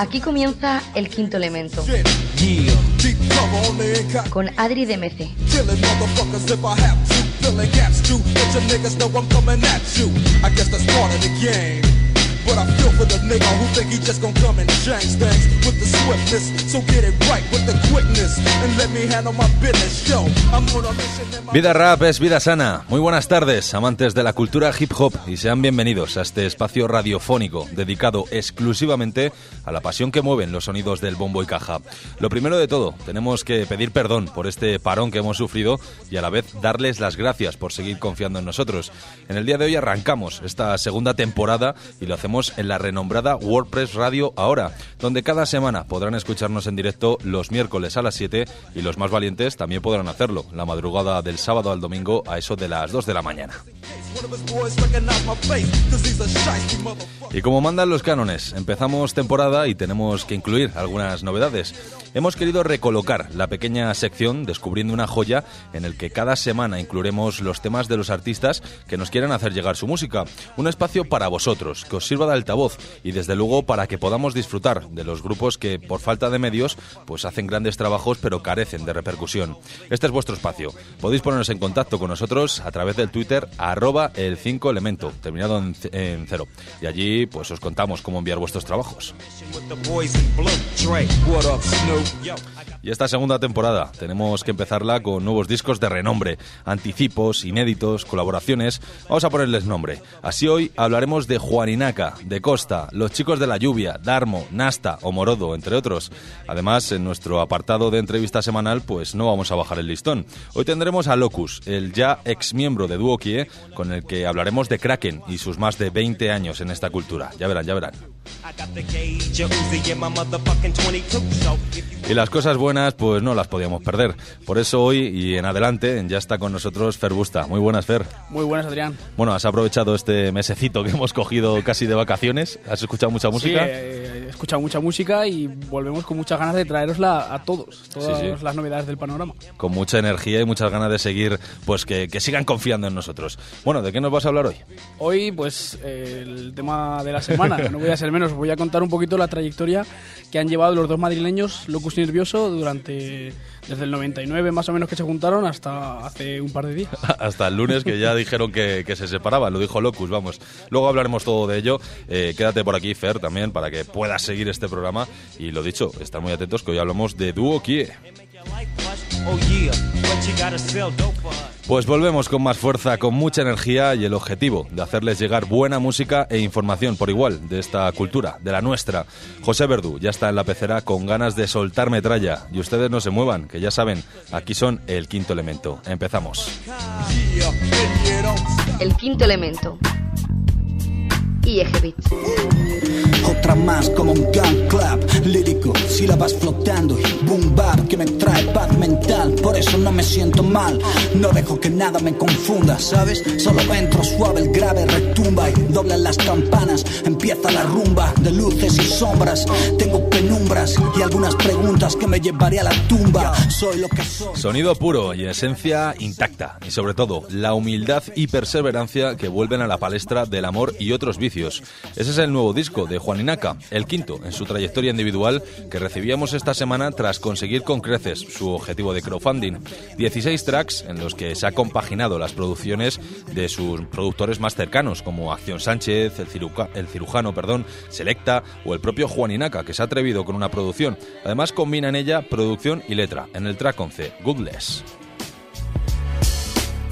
Aquí comienza el quinto elemento. Con Adri DMC. But I feel for the nigga who think he just come and change things with the swiftness. So get it right with the quickness and let me handle my business. Yo, I'm on a mission Vida rap es vida sana. Muy buenas tardes, amantes de la cultura hip hop, y sean bienvenidos a este espacio radiofónico dedicado exclusivamente a la pasión que mueven los sonidos del bombo y caja. Lo primero de todo, tenemos que pedir perdón por este parón que hemos sufrido y a la vez darles las gracias por seguir confiando en nosotros. En el día de hoy arrancamos esta segunda temporada y lo hacemos en la renombrada WordPress Radio Ahora, donde cada semana podrán escucharnos en directo los miércoles a las 7 y los más valientes también podrán hacerlo la madrugada del sábado al domingo a eso de las 2 de la mañana. Y como mandan los cánones, empezamos temporada y tenemos que incluir algunas novedades. Hemos querido recolocar la pequeña sección Descubriendo una joya en el que cada semana incluiremos los temas de los artistas que nos quieran hacer llegar su música. Un espacio para vosotros, que os sirva de altavoz y desde luego para que podamos disfrutar de los grupos que por falta de medios pues hacen grandes trabajos pero carecen de repercusión. Este es vuestro espacio. Podéis poneros en contacto con nosotros a través del Twitter arroba el 5 elemento, terminado en, en cero. Y allí pues os contamos cómo enviar vuestros trabajos. Y esta segunda temporada tenemos que empezarla con nuevos discos de renombre, anticipos, inéditos, colaboraciones. Vamos a ponerles nombre. Así hoy hablaremos de Juaninaca, de Costa, Los Chicos de la Lluvia, Darmo, Nasta o Morodo, entre otros. Además, en nuestro apartado de entrevista semanal, pues no vamos a bajar el listón. Hoy tendremos a Locus, el ya ex miembro de Duo Kie, con el que hablaremos de Kraken y sus más de 20 años en esta cultura. Ya verán, ya verán. Y las cosas buenas, pues no las podíamos perder. Por eso hoy y en adelante ya está con nosotros Fer Busta. Muy buenas, Fer. Muy buenas, Adrián. Bueno, has aprovechado este mesecito que hemos cogido casi de vacaciones. ¿Has escuchado mucha música? Sí, he escuchado mucha música y volvemos con muchas ganas de traerosla a todos, todas las novedades del panorama. Con mucha energía y muchas ganas de seguir, pues que, que, sigan confiando en nosotros. Bueno, ¿de qué nos vas a hablar hoy? Hoy, pues el tema de la semana, no voy a ser menos, voy a contar un poquito la trayectoria que han llevado los dos madrileños, Locus Nervioso, durante desde el 99 más o menos que se juntaron hasta hace un par de días. hasta el lunes que ya dijeron que, que, se separaban, lo dijo Locus, vamos. Luego hablaremos todo de ello. Eh, quédate por aquí, Fer, también, para que puedas seguir este programa. Y lo dicho, estar muy atentos que hoy hablamos de Duo Kie. Pues volvemos con más fuerza, con mucha energía y el objetivo de hacerles llegar buena música e información por igual de esta cultura, de la nuestra. José Verdú ya está en la pecera con ganas de soltar metralla y ustedes no se muevan, que ya saben, aquí son el quinto elemento. Empezamos. El quinto elemento. Y Otra más como un gun club lírico, sílabas flotando y boom bap que me trae paz mental. Por eso no me siento mal, no dejo que nada me confunda, ¿sabes? Solo entro suave, el grave retumba y doblan las campanas. Empieza la rumba de luces y sombras. Tengo penumbras y algunas preguntas que me llevaré a la tumba. Soy lo que soy. Sonido puro y esencia intacta. Y sobre todo, la humildad y perseverancia que vuelven a la palestra del amor y otros vicios. Ese es el nuevo disco de Juan Inaca, el quinto en su trayectoria individual que recibíamos esta semana tras conseguir con creces su objetivo de crowdfunding. 16 tracks en los que se ha compaginado las producciones de sus productores más cercanos como Acción Sánchez, el, el cirujano, perdón, Selecta o el propio Juan Inaca que se ha atrevido con una producción. Además combina en ella producción y letra en el track 11, Goodless.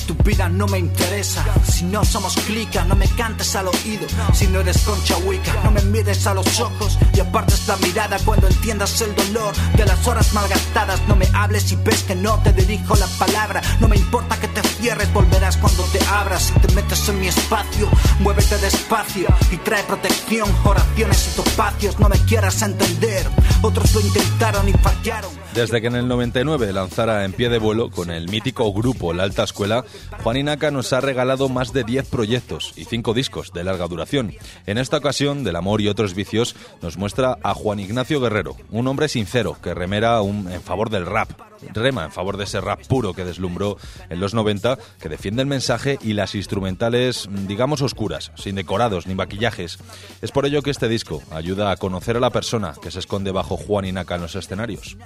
Tu vida no me interesa. Si no somos clica, no me cantes al oído. Si no eres concha huica, no me mires a los ojos y apartes la mirada cuando entiendas el dolor de las horas malgastadas. No me hables y ves que no te dirijo la palabra. No me importa que te cierres, volverás cuando te abras. Si te metes en mi espacio, muévete despacio y trae protección, oraciones y topacios. No me quieras entender, otros lo intentaron y fallaron. Desde que en el 99 lanzara En pie de vuelo con el mítico grupo La Alta Escuela, Juan Inaca nos ha regalado más de 10 proyectos y 5 discos de larga duración. En esta ocasión, del amor y otros vicios, nos muestra a Juan Ignacio Guerrero, un hombre sincero que remera un, en favor del rap, rema en favor de ese rap puro que deslumbró en los 90, que defiende el mensaje y las instrumentales, digamos, oscuras, sin decorados ni maquillajes. Es por ello que este disco ayuda a conocer a la persona que se esconde bajo Juan y Naka en los escenarios.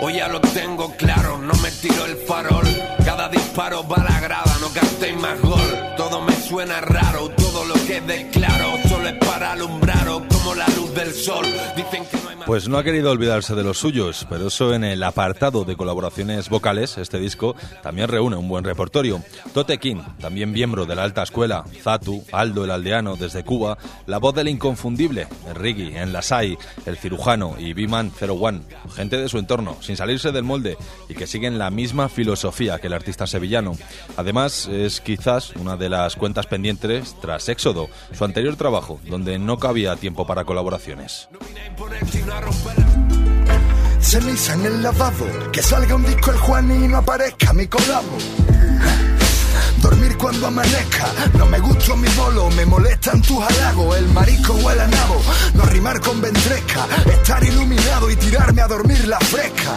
Hoy ya lo tengo claro, no me tiro el farol. Cada disparo va a la grada, no gastéis más gol. Todo me suena raro, todo lo que declaro solo es para alumbraros como la luz del sol. Dicen que no hay más. Pues no ha querido olvidarse de los suyos, pero eso en el apartado de colaboraciones vocales, este disco también reúne un buen repertorio. Tote King, también miembro de la alta escuela, Zatu, Aldo el aldeano desde Cuba, la voz del inconfundible, Riggy, en Lasai, el cirujano y B-Man 01, gente de su entorno, sin salirse del molde y que siguen la misma filosofía que el artista sevillano. Además, es quizás una de las cuentas pendientes tras Éxodo, su anterior trabajo, donde no cabía tiempo para colaboraciones. Ceniza en el lavabo, que salga un disco el Juan y no aparezca mi colabo. Dormir cuando amanezca, no me gusta mi bolo, me molestan tus halagos, el marisco o el nabo, no rimar con ventresca, estar iluminado y tirarme a dormir la fresca.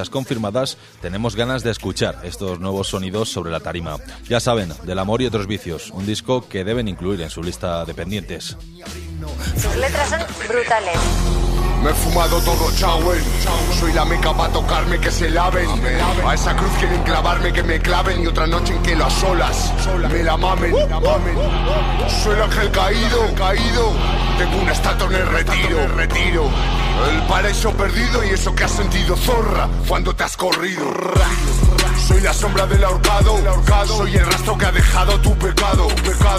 fechas confirmadas, tenemos ganas de escuchar estos nuevos sonidos sobre la tarima. Ya saben, Del amor y otros vicios, un disco que deben incluir en su lista de pendientes. Sus letras son brutales. Me he fumado todo chawen Soy la meca para tocarme que se laven. A esa cruz quieren clavarme que me claven. Y otra noche en que las olas me la mamen Soy el ángel caído, caído. Tengo una estatua en el retiro, retiro. El paraíso perdido y eso que has sentido zorra Cuando te has corrido soy la sombra del ahorcado, soy el rastro que ha dejado tu pecado.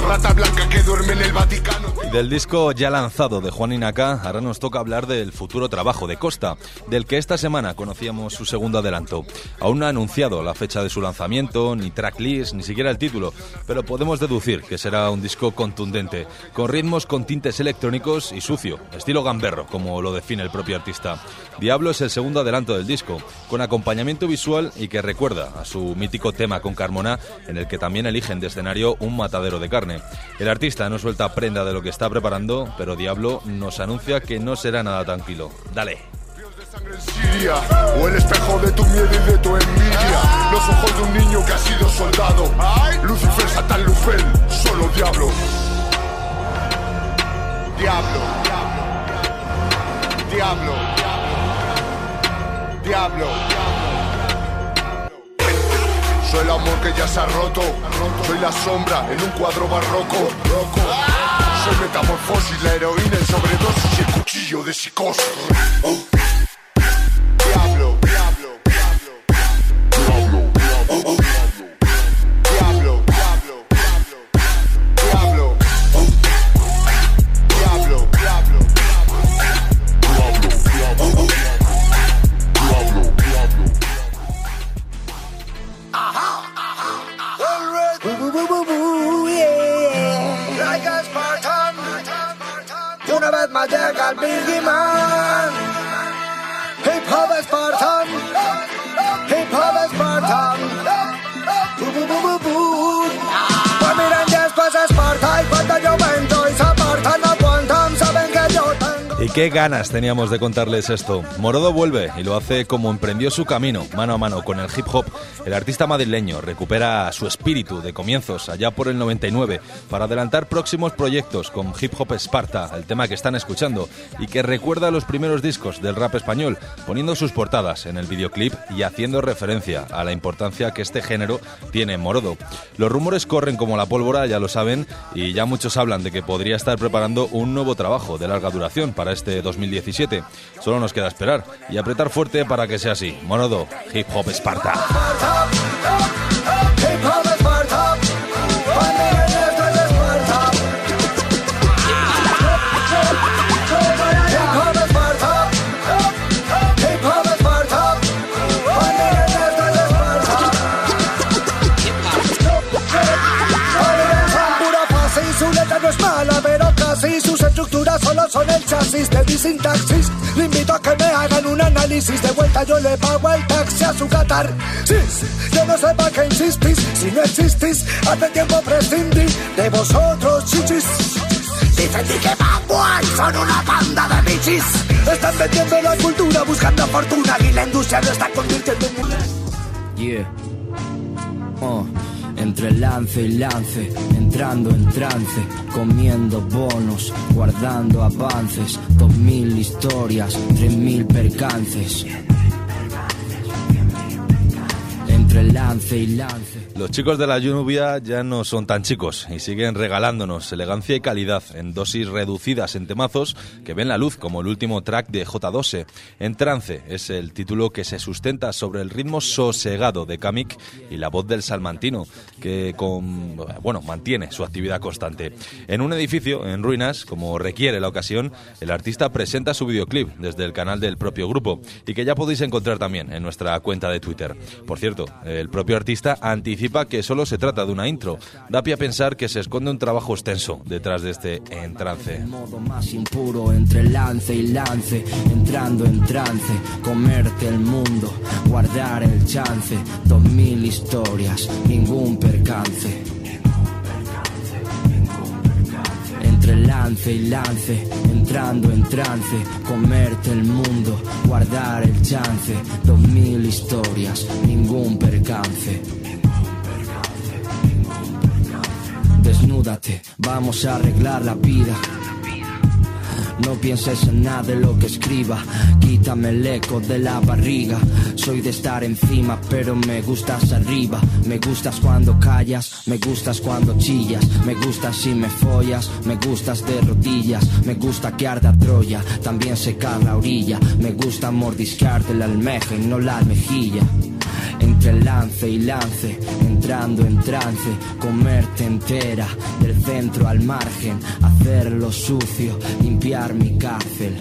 Rata blanca que duerme en el Vaticano. Del disco ya lanzado de Juan Inaca, ahora nos toca hablar del futuro trabajo de Costa, del que esta semana conocíamos su segundo adelanto. Aún no ha anunciado la fecha de su lanzamiento, ni tracklist, ni siquiera el título, pero podemos deducir que será un disco contundente, con ritmos con tintes electrónicos y sucio, estilo gamberro, como lo define el propio artista. Diablo es el segundo adelanto del disco, con acompañamiento visual y que recuerda a su mítico tema con Carmona, en el que también eligen de escenario un matadero de carne. El artista no suelta prenda de lo que está preparando, pero Diablo nos anuncia que no será nada tranquilo. Dale. Lucifer, Lufel, solo diablo Diablo Diablo Diablo Soy el amor que ya se ha roto. Soy la sombra en un cuadro barroco. Soy metamorfosis, la heroína en sobredosis y el cuchillo de psicosis qué ganas teníamos de contarles esto. Morodo vuelve y lo hace como emprendió su camino, mano a mano con el hip hop. El artista madrileño recupera su espíritu de comienzos allá por el 99 para adelantar próximos proyectos con Hip Hop Esparta, el tema que están escuchando, y que recuerda los primeros discos del rap español, poniendo sus portadas en el videoclip y haciendo referencia a la importancia que este género tiene en Morodo. Los rumores corren como la pólvora, ya lo saben, y ya muchos hablan de que podría estar preparando un nuevo trabajo de larga duración para este 2017. Solo nos queda esperar y apretar fuerte para que sea así. Morodo, Hip Hop Esparta. love. Crisis de mi sintaxis. Le invito a que me hagan un análisis. De vuelta yo le pago el taxi a su Qatar. Sí, yo no sé para qué insistís. Si no existís, hace tiempo prescindí de vosotros, chichis. Dicen que Bad son una banda de bichis. Están vendiendo la cultura buscando fortuna y la industria lo está convirtiendo en un... Yeah. Oh, entre lance y lance, entrando en trance, comiendo bonos, guardando avances, dos mil historias, tres mil percances. Entre lance y lance. Los chicos de la lluvia ya no son tan chicos y siguen regalándonos elegancia y calidad en dosis reducidas en temazos que ven la luz como el último track de J12. En trance es el título que se sustenta sobre el ritmo sosegado de Kamik y la voz del salmantino que con, bueno, mantiene su actividad constante. En un edificio en ruinas, como requiere la ocasión, el artista presenta su videoclip desde el canal del propio grupo y que ya podéis encontrar también en nuestra cuenta de Twitter. Por cierto, el propio artista anticipa que solo se trata de una intro. Da pie a pensar que se esconde un trabajo extenso detrás de este en trance. modo más impuro entre lance y lance, entrando en trance. Entre lance y lance, entrando en trance, comerte el mundo, guardar el chance, dos mil historias, ningún percance. Desnúdate, vamos a arreglar la vida. No pienses en nada de lo que escriba, quítame el eco de la barriga. Soy de estar encima, pero me gustas arriba. Me gustas cuando callas, me gustas cuando chillas. Me gustas si me follas, me gustas de rodillas. Me gusta que arda Troya, también secar la orilla. Me gusta mordiscarte la almeja y no la almejilla. Entre lance y lance, entrando en trance, comerte entera, del centro al margen, hacer lo sucio, limpiar mi cárcel.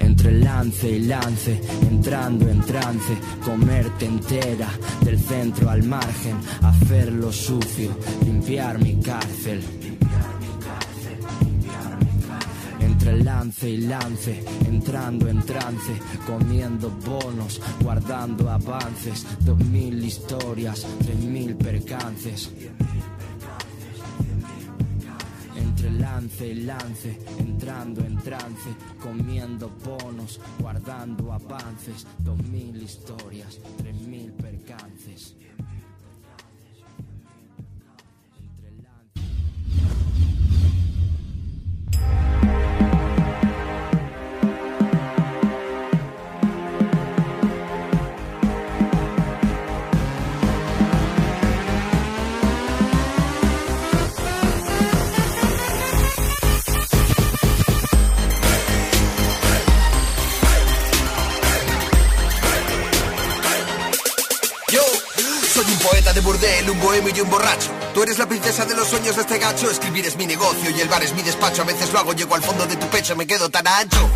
Entre lance y lance, entrando en trance, comerte entera, del centro al margen, hacer lo sucio, limpiar mi cárcel. Entre lance y lance, entrando en trance, comiendo bonos, guardando avances, dos mil historias, tres mil percances. Entre lance y lance, entrando en trance, comiendo bonos, guardando avances, dos mil historias, tres mil percances. Burdel, un bohemio y un borracho. Tú eres la princesa de los sueños de este gacho. Escribir es mi negocio y el bar es mi despacho. A veces lo hago, llego al fondo de tu pecho, me quedo tan ancho.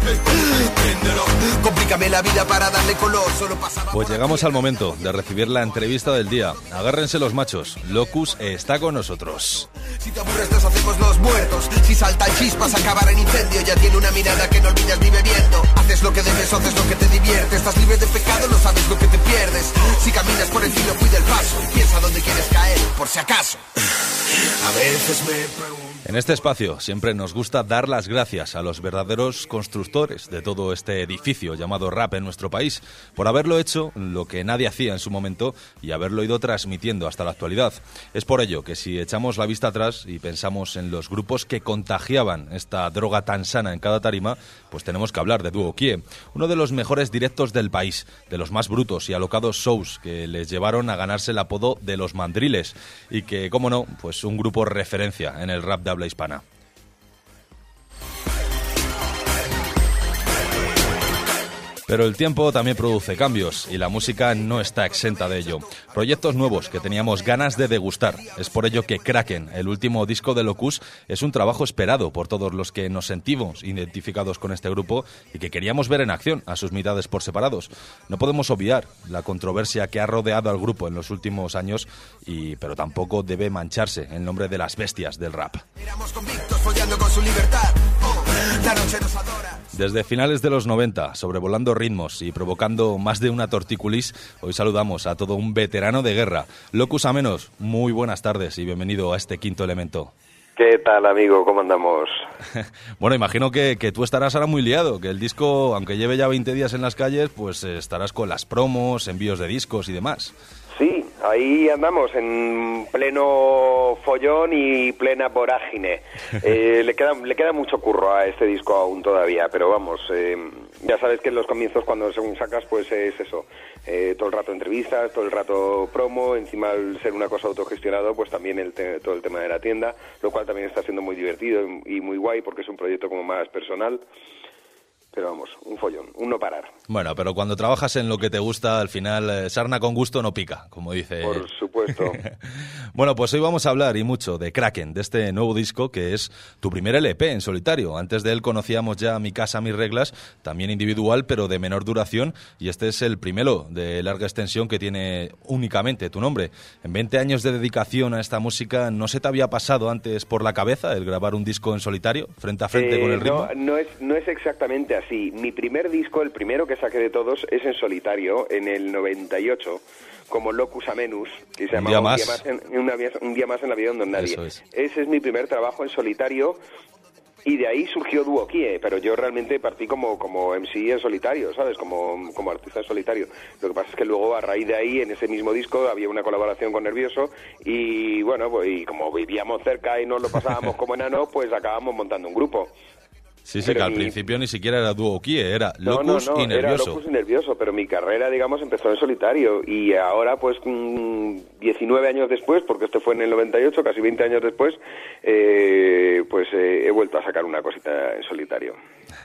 Complícame la vida para darle color. Solo pasaba. Pues llegamos al momento de recibir la entrevista del día. Agárrense los machos. Locus está con nosotros. Si te aburres, nos hacemos los muertos. Si saltan chispas, acabar en incendio. Ya tiene una mirada que no olvidas ni bebiendo. Haces lo que debes, haces lo que te divierte. Estás libre de pecado, no sabes lo que te pierdes. Si caminas por el filo, cuida el paso. Piensa dónde quieres caer, por si acaso. A veces me pregunto. En este espacio siempre nos gusta dar las gracias a los verdaderos constructores de todo este edificio llamado rap en nuestro país por haberlo hecho lo que nadie hacía en su momento y haberlo ido transmitiendo hasta la actualidad. Es por ello que si echamos la vista atrás y pensamos en los grupos que contagiaban esta droga tan sana en cada tarima, pues tenemos que hablar de Duo Kie, uno de los mejores directos del país, de los más brutos y alocados shows que les llevaron a ganarse el apodo de los mandriles y que, como no, pues un grupo referencia en el rap de habla hispana. Pero el tiempo también produce cambios y la música no está exenta de ello. Proyectos nuevos que teníamos ganas de degustar. Es por ello que Kraken, el último disco de Locus, es un trabajo esperado por todos los que nos sentimos identificados con este grupo y que queríamos ver en acción a sus mitades por separados. No podemos obviar la controversia que ha rodeado al grupo en los últimos años, y, pero tampoco debe mancharse el nombre de las bestias del rap. Desde finales de los 90, sobrevolando ritmos y provocando más de una tortícolis, hoy saludamos a todo un veterano de guerra. Locus Amenos, muy buenas tardes y bienvenido a este quinto elemento. ¿Qué tal, amigo? ¿Cómo andamos? bueno, imagino que, que, tú estarás ahora muy liado, que el disco, aunque lleve ya 20 días en las calles, pues eh, estarás con las promos, envíos de discos y demás. Sí, ahí andamos en pleno follón y plena vorágine. Eh, le, queda, le queda mucho curro a este disco aún todavía, pero vamos, eh, ya sabes que en los comienzos cuando según sacas pues es eso, eh, todo el rato entrevistas, todo el rato promo, encima al ser una cosa autogestionado pues también el todo el tema de la tienda, lo cual también está siendo muy divertido y muy guay porque es un proyecto como más personal pero vamos, un follón, un no parar. Bueno, pero cuando trabajas en lo que te gusta, al final, eh, sarna con gusto no pica, como dice. Por supuesto. bueno, pues hoy vamos a hablar y mucho de Kraken, de este nuevo disco que es tu primer LP en solitario. Antes de él conocíamos ya Mi Casa, Mis Reglas, también individual, pero de menor duración, y este es el primero de larga extensión que tiene únicamente tu nombre. En 20 años de dedicación a esta música, ¿no se te había pasado antes por la cabeza el grabar un disco en solitario, frente a frente con el eh, ritmo? No, no, es, no es exactamente así Sí, mi primer disco, el primero que saqué de todos, es en solitario, en el 98, como Locus Amenus, que se llama un, un, día más en la vida de nadie. Ese es mi primer trabajo en solitario y de ahí surgió Duo Kie, pero yo realmente partí como, como MC en solitario, ¿sabes? Como, como artista en solitario. Lo que pasa es que luego, a raíz de ahí, en ese mismo disco, había una colaboración con Nervioso y, bueno, pues, y como vivíamos cerca y nos lo pasábamos como enanos, pues acabamos montando un grupo. Sí, sí, que al principio ni siquiera era Duo Kie, era Locus no, no, y Nervioso. Era Locus y Nervioso, pero mi carrera, digamos, empezó en solitario y ahora, pues, 19 años después, porque este fue en el 98, casi 20 años después, eh, pues eh, he vuelto a sacar una cosita en solitario.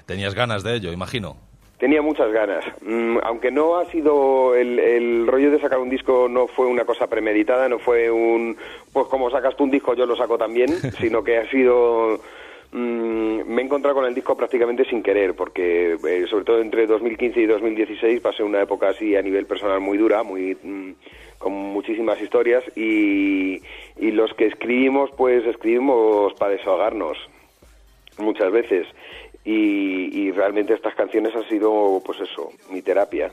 Tenías ganas de ello, imagino. Tenía muchas ganas, mm, aunque no ha sido el, el, rollo de sacar un disco no fue una cosa premeditada, no fue un pues como sacas tú un disco yo lo saco también, sino que ha sido Mm, me he encontrado con el disco prácticamente sin querer, porque eh, sobre todo entre 2015 y 2016 pasé una época así a nivel personal muy dura, muy mm, con muchísimas historias y, los que escribimos, pues escribimos para desahogarnos muchas veces. Y, realmente estas canciones han sido, pues eso, mi terapia.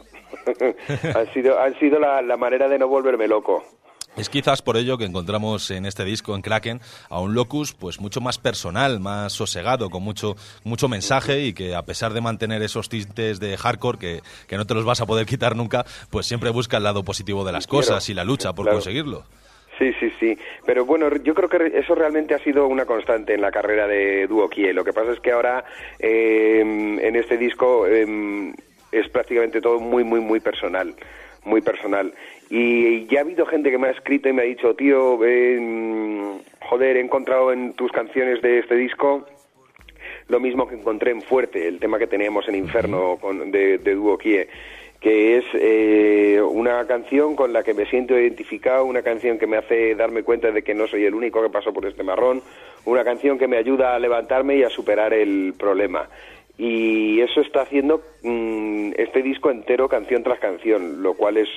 han sido, han sido la manera de no volverme loco. Es quizás por ello que encontramos en este disco, en Kraken, a un locus pues mucho más personal, más sosegado, con mucho, mucho mensaje y que a pesar de mantener esos tintes de hardcore que, que no te los vas a poder quitar nunca, pues siempre busca el lado positivo de las cosas y la lucha por conseguirlo. Sí, sí, sí. Pero bueno, yo creo que eso realmente ha sido una constante en la carrera de Duo Kie. Lo que pasa es que ahora eh, en este disco eh, es prácticamente todo muy, muy, muy personal muy personal. Y ya ha habido gente que me ha escrito y me ha dicho, tío, joder, he encontrado en tus canciones de este disco lo mismo que encontré en Fuerte, el tema que teníamos en Inferno con, de, de Duo Kie, que es eh, una canción con la que me siento identificado, una canción que me hace darme cuenta de que no soy el único que pasó por este marrón, una canción que me ayuda a levantarme y a superar el problema y eso está haciendo mm, este disco entero canción tras canción, lo cual es,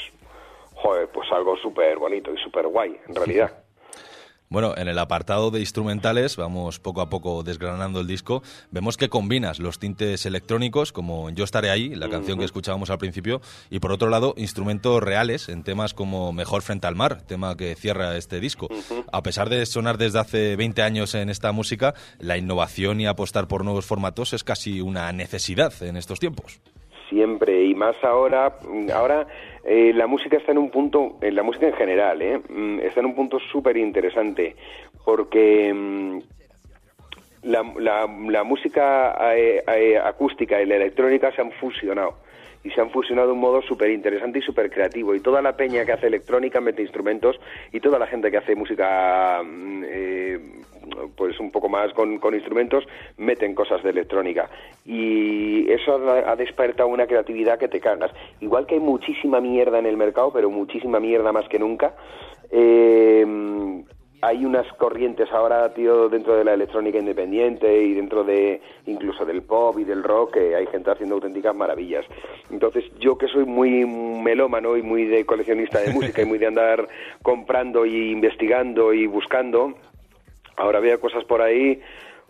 joder, pues algo súper bonito y súper guay, en realidad. Bueno, en el apartado de instrumentales, vamos poco a poco desgranando el disco, vemos que combinas los tintes electrónicos, como Yo estaré ahí, la canción que escuchábamos al principio, y por otro lado, instrumentos reales en temas como Mejor frente al mar, tema que cierra este disco. A pesar de sonar desde hace 20 años en esta música, la innovación y apostar por nuevos formatos es casi una necesidad en estos tiempos siempre y más ahora ahora eh, la música está en un punto en la música en general ¿eh? Mm, está en un punto súper interesante porque mm, la, la, música eh, acústica y la electrónica se han fusionado y se han fusionado de un modo súper interesante y súper creativo. Y toda la peña que hace electrónica mete instrumentos y toda la gente que hace música mm, pues un poco más con, instrumentos, meten cosas de electrónica. Y eso ha, ha despertado una creatividad que te cagas. Igual que hay muchísima mierda en el mercado, pero muchísima mierda más que nunca. Eh, hay unas corrientes ahora, tío, dentro de la electrónica independiente y dentro de incluso del pop y del rock, que hay gente haciendo auténticas maravillas. Entonces, yo que soy muy melómano y muy de coleccionista de música y muy de andar comprando y investigando y buscando, ahora veo cosas por ahí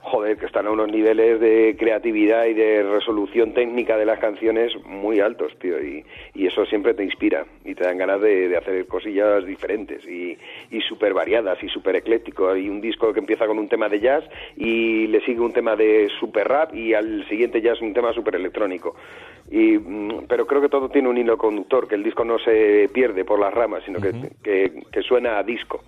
joder, que están a unos niveles de creatividad y de resolución técnica de las canciones muy altos, tío, y, y eso siempre te inspira y te dan ganas de, de hacer cosillas diferentes y, y súper variadas y súper ecléctico. Hay un disco que empieza con un tema de jazz y le sigue un tema de super rap y al siguiente ya es un tema súper electrónico. Y, mm, pero creo que todo tiene un hilo conductor, que el disco no se pierde por las ramas, sino que, que, que suena a disco.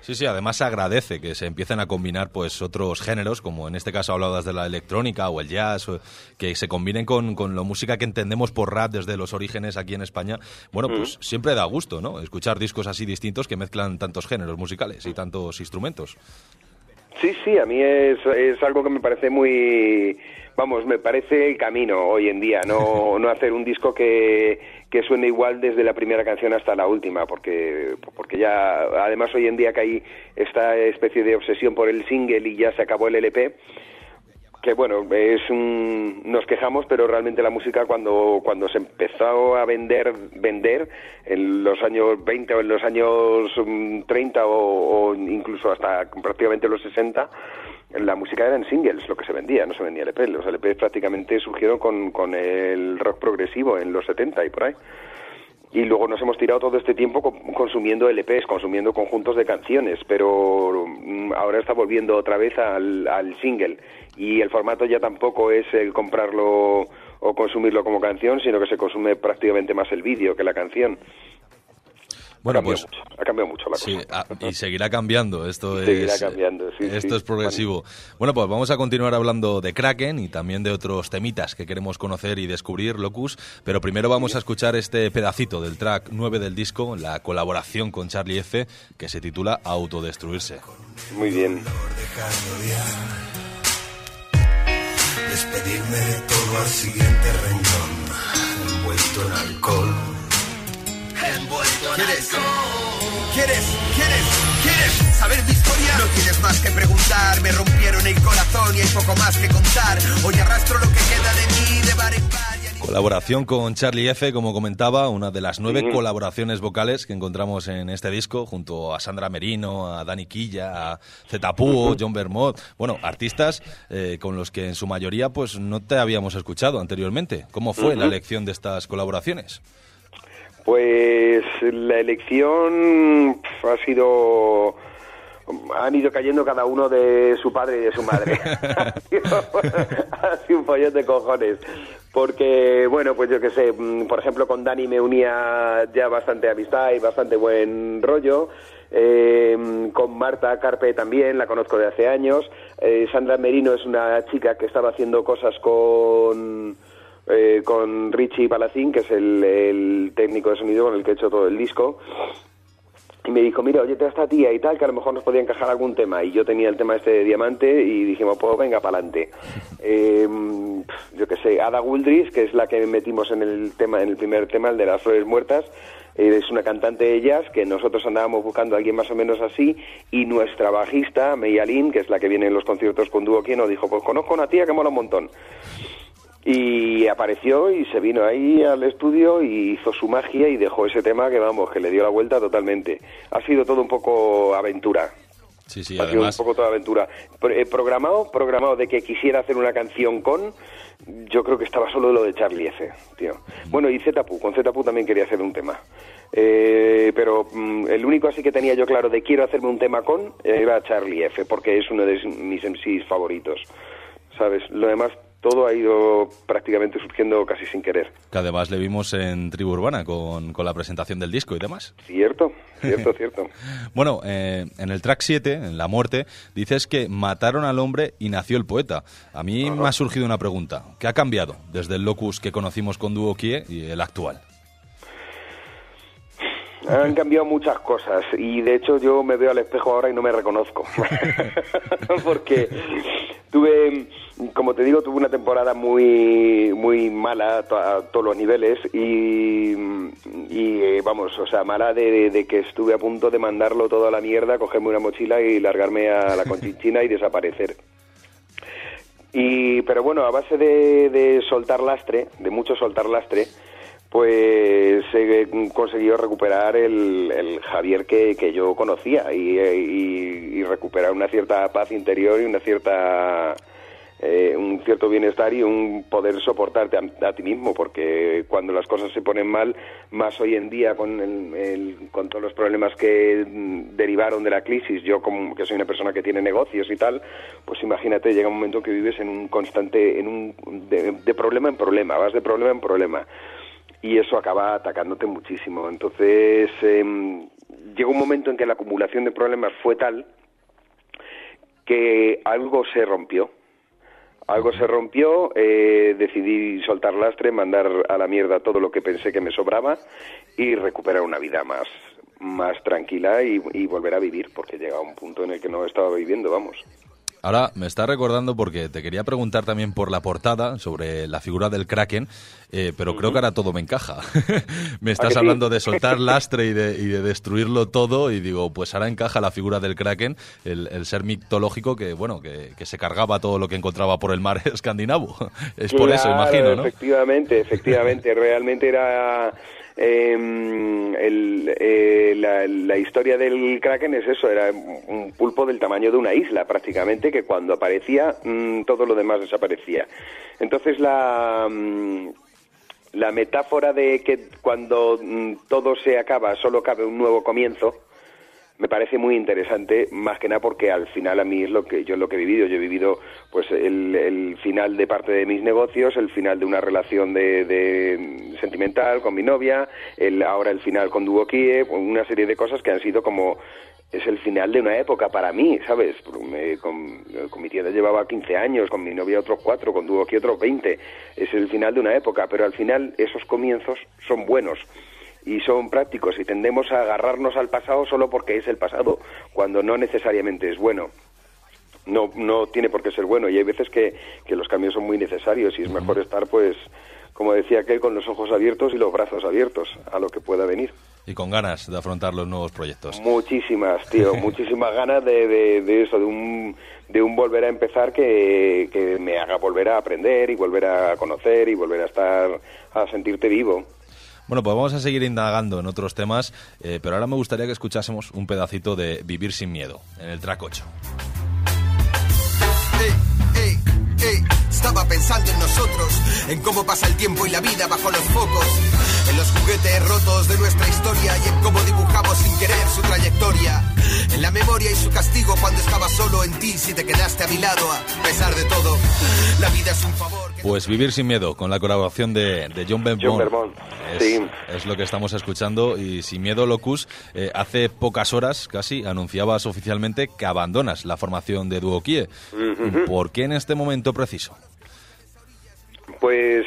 Sí, sí, además se agradece que se empiecen a combinar pues otros géneros, como en este caso hablabas de la electrónica o el jazz, o que se combinen con, con la música que entendemos por rap desde los orígenes aquí en España. Bueno, pues siempre da gusto, ¿no? Escuchar discos así distintos que mezclan tantos géneros musicales y tantos instrumentos. Sí, sí, a mí es, es algo que me parece muy, vamos, me parece el camino hoy en día, no, no hacer un disco que, que suene igual desde la primera canción hasta la última, porque, porque ya, además hoy en día que hay esta especie de obsesión por el single y ya se acabó el LP, que bueno, es un, nos quejamos, pero realmente la música cuando, cuando se empezó a vender, vender en los años 20 o en los años mm, 30 o, o incluso hasta prácticamente los 60, la música era en singles lo que se vendía, no se vendía LP. Los LP prácticamente surgieron con, con el rock progresivo en los 70 y por ahí. Y luego nos hemos tirado todo este tiempo co- consumiendo LPs, consumiendo conjuntos de canciones, pero mm, ahora está volviendo otra vez al, al single. Y el formato ya tampoco es el comprarlo o consumirlo como canción, sino que se consume prácticamente más el vídeo que la canción. Bueno, ha cambiado pues mucho, ha cambiado mucho la cosa. Sí, ah, y seguirá cambiando. Esto Seguirá es, cambiando, sí, Esto sí. es progresivo. Bueno, pues vamos a continuar hablando de Kraken y también de otros temitas que queremos conocer y descubrir, Locus. Pero primero vamos a escuchar este pedacito del track 9 del disco, la colaboración con Charlie F, que se titula Autodestruirse. Muy bien. Despedirme de todo al siguiente renglón, envuelto en alcohol. ¿Quieres? ¿Quieres? ¿Quieres? ¿Quieres saber mi historia? No tienes más que preguntar. Me rompieron el corazón y hay poco más que contar. Hoy arrastro lo que queda de mí de bar en bar. Colaboración con Charlie F, como comentaba, una de las nueve colaboraciones vocales que encontramos en este disco, junto a Sandra Merino, a Dani Quilla, a Zeta Puo, John Bermot. Bueno, artistas eh, con los que en su mayoría pues no te habíamos escuchado anteriormente. ¿Cómo fue la elección de estas colaboraciones? Pues la elección ha sido han ido cayendo cada uno de su padre y de su madre. ha, sido, ha sido un follón de cojones. Porque, bueno, pues yo qué sé, mm, por ejemplo, con Dani me unía ya bastante amistad y bastante buen rollo. Eh, con Marta Carpe también, la conozco de hace años. Eh, Sandra Merino es una chica que estaba haciendo cosas con eh, con Richie Palacín, que es el, el técnico de sonido con el que he hecho todo el disco. Y me dijo, mira, oye, a esta tía y tal, que a lo mejor nos podía encajar algún tema. Y yo tenía el tema este de diamante y dijimos, pues venga, para adelante. yo qué sé, Ada Guldris, que es la que metimos en el tema, en el primer tema, el de las flores muertas, eh, es una cantante de jazz que nosotros andábamos buscando a alguien más o menos así y nuestra bajista, Meyalin, que es la que viene en los conciertos con Dúo Quien, nos dijo, pues conozco una tía que mola un montón. Y apareció y se vino ahí al estudio y hizo su magia y dejó ese tema que, vamos, que le dio la vuelta totalmente. Ha sido todo un poco aventura. Sí, sí, ha sido un poco toda aventura. Eh, programado, programado de que quisiera hacer una canción con, yo creo que estaba solo lo de Charlie F, tío. Bueno, y Zetapu, con Zetapu también quería hacer un tema. Eh, pero mm, el único así que tenía yo claro de quiero hacerme un tema con era Charlie F, porque es uno de mis MCs favoritos. ¿Sabes? Lo demás, todo ha ido prácticamente surgiendo casi sin querer. Que además le vimos en Tribu Urbana con, con la presentación del disco y demás. Cierto, cierto, cierto. Bueno, eh, en el track 7, en La Muerte, dices que mataron al hombre y nació el poeta. A mí me ha surgido una pregunta. ¿Qué ha cambiado desde el locus que conocimos con Duo Kie y el actual? Han cambiado muchas cosas y de hecho yo me veo al espejo ahora y no me reconozco. Porque tuve, como te digo, tuve una temporada muy muy mala a todos los niveles y, y eh, vamos, o sea, mala de, de, que estuve a punto de mandarlo todo a la mierda, cogerme una mochila y largarme a la Conchinchina y desaparecer. Y, pero bueno, a base de, de soltar lastre, de mucho soltar lastre, pues he conseguido recuperar el, el Javier que, que, yo conocía y, y, y, recuperar una cierta paz interior y una cierta eh, un cierto bienestar y un poder soportarte a, ti mismo porque cuando las cosas se ponen mal más hoy en día con el, con todos los problemas que derivaron de la crisis yo como que soy una persona que tiene negocios y tal pues imagínate llega un momento que vives en un constante en un de problema en problema vas de problema en problema y eso acaba atacándote muchísimo. Entonces, eh, llegó un momento en que la acumulación de problemas fue tal que algo se rompió. Algo se rompió, eh, decidí soltar lastre, mandar a la mierda todo lo que pensé que me sobraba y recuperar una vida más, más tranquila y, y volver a vivir, porque llega un punto en el que no estaba viviendo, vamos. Ahora me está recordando porque te quería preguntar también por la portada sobre la figura del Kraken, eh, pero creo que ahora todo me encaja. me estás hablando sí? de soltar lastre y de, y de, destruirlo todo y digo, pues ahora encaja la figura del Kraken, el, el ser mitológico que, bueno, que, que, se cargaba todo lo que encontraba por el mar escandinavo. es por claro, eso, imagino, ¿no? Efectivamente, efectivamente. Realmente era eh, el, eh, la, la, historia del kraken es eso, era un pulpo del tamaño de una isla prácticamente, que cuando aparecía mmm, todo lo demás desaparecía. Entonces la, mmm, la metáfora de que cuando mmm, todo se acaba solo cabe un nuevo comienzo, me parece muy interesante, más que nada porque al final a mí es lo que yo es lo que he vivido. Yo he vivido pues el, final de parte de mis negocios, el final de una relación de, de sentimental con mi novia, el, ahora el final con Duo Kiev, una serie de cosas que han sido como es el final de una época para mí, ¿sabes? Con, con, mi tienda llevaba 15 años, con mi novia otros 4, con Duo Kiev otros 20. Es el final de una época, pero al final esos comienzos son buenos y son prácticos y tendemos a agarrarnos al pasado solo porque es el pasado, cuando no necesariamente es bueno. No, no tiene por qué ser bueno y hay veces que, que los cambios son muy necesarios y es mejor estar, pues, como decía aquel, con los ojos abiertos y los brazos abiertos a lo que pueda venir. Y con ganas de afrontar los nuevos proyectos. Muchísimas, tío, muchísimas ganas de, de, de, eso, de un, de un volver a empezar que, que me haga volver a aprender y volver a conocer y volver a estar, a sentirte vivo. Bueno, pues vamos a seguir indagando en otros temas, eh, pero ahora me gustaría que escuchásemos un pedacito de Vivir sin miedo, en el track 8. Hey, hey, hey. Estaba pensando en nosotros, en cómo pasa el tiempo y la vida bajo los focos, en los juguetes rotos de nuestra historia y en cómo dibujamos sin querer su trayectoria, en la memoria y su castigo cuando estaba solo en ti si te quedaste a mi lado a pesar de todo. La vida es un favor. Pues Vivir sin miedo, con la colaboración de, de John Benbon. John Benbon. Es, sí. es, lo que estamos escuchando y Sin Miedo Locus, eh, hace pocas horas casi anunciabas oficialmente que abandonas la formación de Duo Kie. Uh -huh. ¿Por qué en este momento preciso? Pues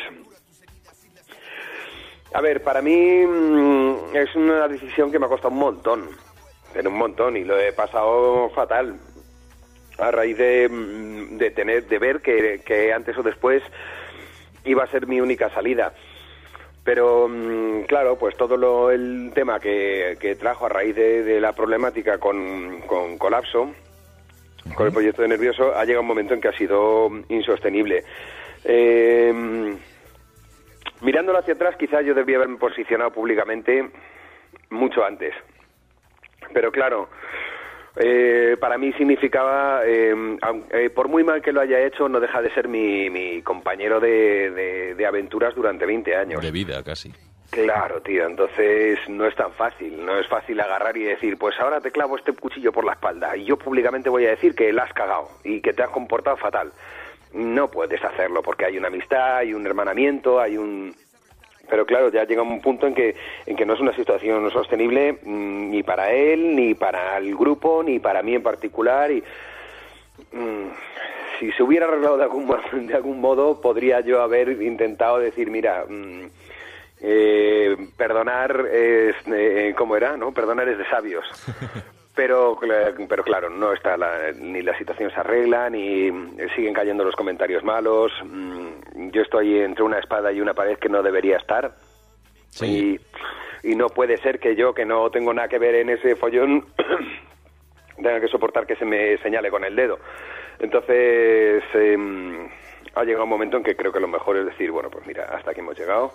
a ver, para mí mmm, es una decisión que me ha costado un montón, en un montón, y lo he pasado fatal a raíz de, de tener, de ver que, que antes o después iba a ser mi única salida. Pero mmm, claro, pues todo lo, el tema que, que trajo a raíz de, de la problemática con, con colapso, uh -huh. con el proyecto de nervioso, ha llegado un momento en que ha sido insostenible. Eh, mirándolo hacia atrás, quizás yo debía haberme posicionado públicamente mucho antes. Pero claro, eh, para mí significaba, eh, eh, por muy mal que lo haya hecho, no deja de ser mi, mi compañero de, de, de, aventuras durante 20 años. De vida, casi. Claro, tío, entonces no es tan fácil, no es fácil agarrar y decir, pues ahora te clavo este cuchillo por la espalda y yo públicamente voy a decir que la has cagado y que te has comportado fatal no puedes hacerlo porque hay una amistad, hay un hermanamiento, hay un pero claro, ya llega un punto en que en que no es una situación sostenible mmm, ni para él, ni para el grupo, ni para mí en particular y mmm, si se hubiera arreglado de algún de algún modo podría yo haber intentado decir, mira, mmm, Eh, perdonar es, eh, ¿cómo era? ¿No? Perdonar es de sabios. Pero, pero claro, no está la- ni la situación se arregla, ni siguen cayendo los comentarios malos. Mm, Yo estoy entre una espada y una pared que no debería estar. Y, y no puede ser que yo, que no tengo nada que ver en ese follón, tenga que soportar que se me señale con el dedo. Entonces, em, ha llegado un momento en que creo que lo mejor es decir, bueno, pues mira, hasta aquí hemos llegado,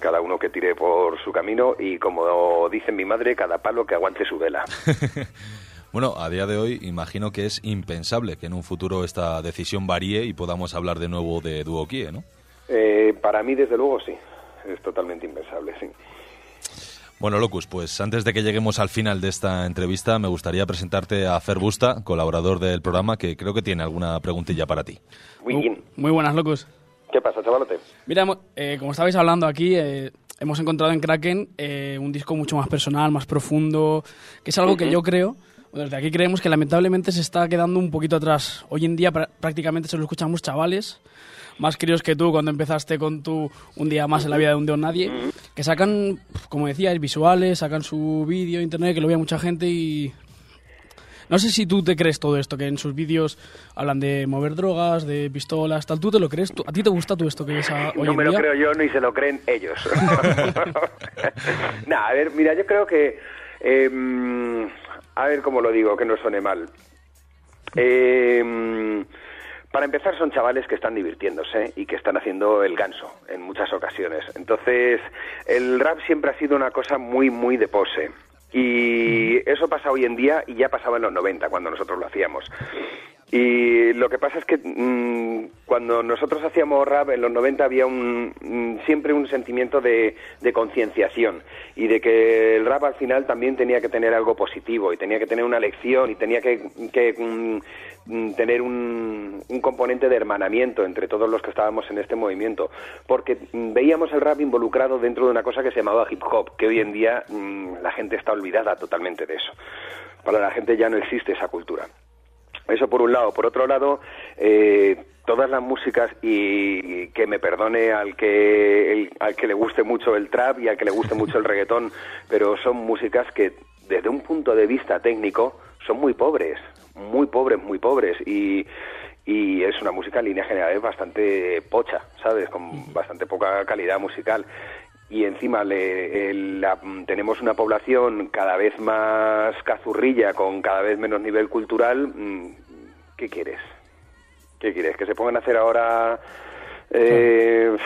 cada uno que tire por su camino y como dice mi madre, cada palo que aguante su vela. Bueno, a día de hoy imagino que es impensable que en un futuro esta decisión varíe y podamos hablar de nuevo de Duo Kie, ¿no? Eh, para mí, desde luego, sí, es totalmente impensable, sí. Bueno, Locus, pues antes de que lleguemos al final de esta entrevista, me gustaría presentarte a Fer Busta, colaborador del programa, que creo que tiene alguna preguntilla para ti. Muy, Muy buenas, locos. ¿Qué pasa, chavalote? Mira, eh, como estabais hablando aquí, eh, hemos encontrado en Kraken eh, un disco mucho más personal, más profundo, que es algo que yo creo, desde aquí creemos que lamentablemente se está quedando un poquito atrás. Hoy en día pra- prácticamente se lo escuchamos chavales, más críos que tú cuando empezaste con tu Un día más en la vida de un dedo nadie, que sacan, como decías, visuales, sacan su vídeo, internet, que lo vea mucha gente y... No sé si tú te crees todo esto, que en sus vídeos hablan de mover drogas, de pistolas, tal. ¿Tú te lo crees? ¿Tú- ¿A ti te gusta todo esto que ves a- hoy no en me lo creo yo ni se lo creen ellos. Nah, a ver, mira, yo creo que... eh, a ver cómo lo digo, que no suene mal. Eh, para empezar, son chavales que están divirtiéndose y que están haciendo el ganso en muchas ocasiones. Entonces, el rap siempre ha sido una cosa muy, muy de pose. Y eso pasa hoy en día y ya pasaba en los 90 cuando nosotros lo hacíamos. Y lo que pasa es que mm, cuando nosotros hacíamos rap en los 90 había un, mm, siempre un sentimiento de, concienciación y de que el rap al final también tenía que tener algo positivo y tenía que tener una lección y tenía que, mm, tener un, un componente de hermanamiento entre todos los que estábamos en este movimiento. Porque veíamos el rap involucrado dentro de una cosa que se llamaba hip hop, que hoy en día la gente está olvidada totalmente de eso. Para la gente ya no existe esa cultura. Eso por un lado. Por otro lado, eh, todas las músicas y que me perdone al que el- al que le guste mucho el trap y al que le guste mucho el reggaetón, pero son músicas que desde un punto de vista técnico son muy pobres, muy pobres, muy pobres y y es una música en línea general bastante pocha, ¿sabes? Con bastante poca calidad musical. Y encima le- el- la- tenemos una población cada vez más cazurrilla, con cada vez menos nivel cultural. mm, ¿Qué quieres? ¿Qué quieres? ¿Que se pongan a hacer ahora...? eh,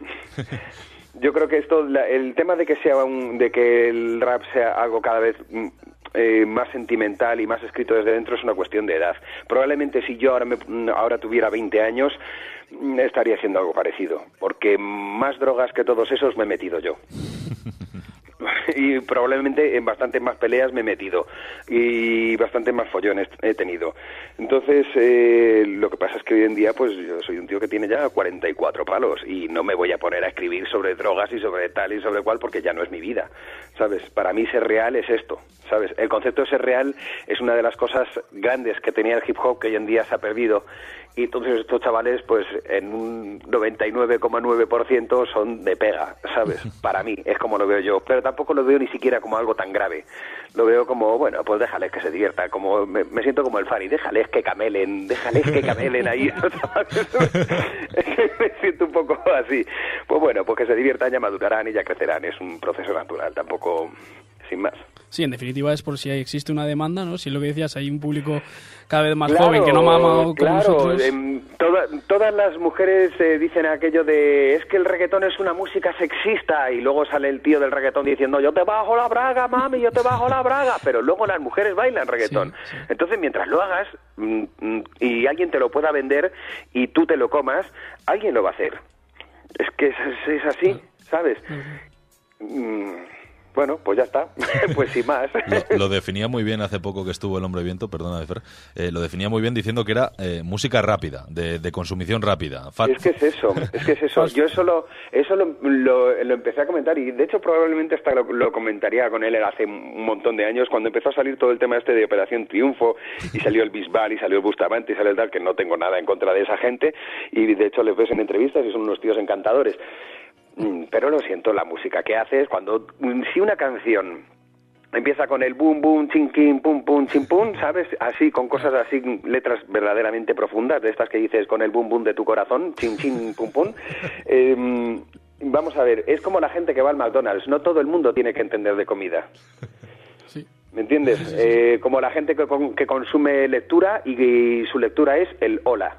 yo creo que esto, la- el tema de que sea un, de que el rap sea algo cada vez mm, eh, más sentimental y más escrito desde dentro es una cuestión de edad. Probablemente si yo ahora me, mm, ahora tuviera 20 años estaría haciendo algo parecido, porque más drogas que todos esos me he metido yo. y probablemente en bastantes más peleas me he metido y bastante más follones he tenido. Entonces, eh, lo que pasa es que hoy en día, pues yo soy un tío que tiene ya 44 palos y no me voy a poner a escribir sobre drogas y sobre tal y sobre cual porque ya no es mi vida, ¿sabes? Para mí ser real es esto, ¿sabes? El concepto de ser real es una de las cosas grandes que tenía el hip hop que hoy en día se ha perdido y entonces estos chavales, pues en un 99,9% son de pega, ¿sabes? Para mí, es como lo veo yo. Pero tampoco lo veo ni siquiera como algo tan grave. Lo veo como, bueno, pues déjales que se diviertan. Como, me, me siento como el Fari, déjales que camelen, déjales que camelen ahí. me siento un poco así. Pues bueno, pues que se diviertan, ya madurarán y ya crecerán. Es un proceso natural, tampoco sin más. Sí, en definitiva es por si existe una demanda, ¿no? Si lo que decías, hay un público cada vez más Claro, joven que no mama con claro, nosotros. em, toda- todas las mujeres eh, dicen aquello de es que el reggaetón es una música sexista y luego sale el tío del reggaetón diciendo yo te bajo la braga, mami, yo te bajo la braga, pero luego las mujeres bailan reggaetón. Entonces, mientras lo hagas mm, mm, y alguien te lo pueda vender y tú te lo comas, alguien lo va a hacer. Es que es, es así, ¿sabes? Mm, bueno, pues ya está, pues sin más. Lo, lo definía muy bien hace poco que estuvo el Hombre Viento, perdona, Fer, eh, lo definía muy bien diciendo que era eh, música rápida, de, de consumición rápida. Es que es eso, es que es eso. Yo eso lo, eso lo, lo- lo empecé a comentar y de hecho probablemente hasta lo, lo comentaría con él hace un montón de años cuando empezó a salir todo el tema este de Operación Triunfo y salió el Bisbal y salió el Bustamante y salió el tal, que no tengo nada en contra de esa gente y de hecho les ves en entrevistas y son unos tíos encantadores. Mm, Pero lo siento, la música que haces, cuando mm, si una canción empieza con el boom, boom, chin, chin, pum, pum, chin, pum, ¿sabes? Así, con cosas así, letras verdaderamente profundas, de estas que dices con el boom, boom de tu corazón, chin, chin, pum, pum. Eh, vamos a ver, es como la gente que va al McDonald's, no todo el mundo tiene que entender de comida. ¿Me entiendes? Eh, como la gente que, con- que consume lectura y, y su lectura es el hola,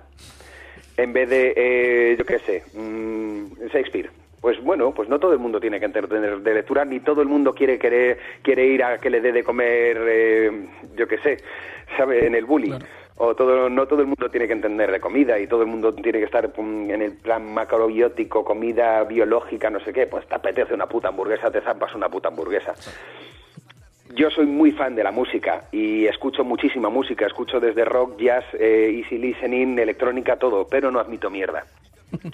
en vez de, eh, yo qué sé, mm, Shakespeare. Pues bueno, pues no todo el mundo tiene que entender de lectura, ni todo el mundo quiere querer, quiere ir a que le dé de comer, eh, yo qué sé, ¿sabe? En el bullying. O todo, no todo el mundo tiene que entender de comida y todo el mundo tiene que estar mm, en el plan macrobiótico, comida biológica, no sé qué. Pues te apetece una puta hamburguesa, te zampas una puta hamburguesa. Yo soy muy fan de la música y escucho muchísima música. Escucho desde rock, jazz, eh, easy listening, electrónica, todo, pero no admito mierda.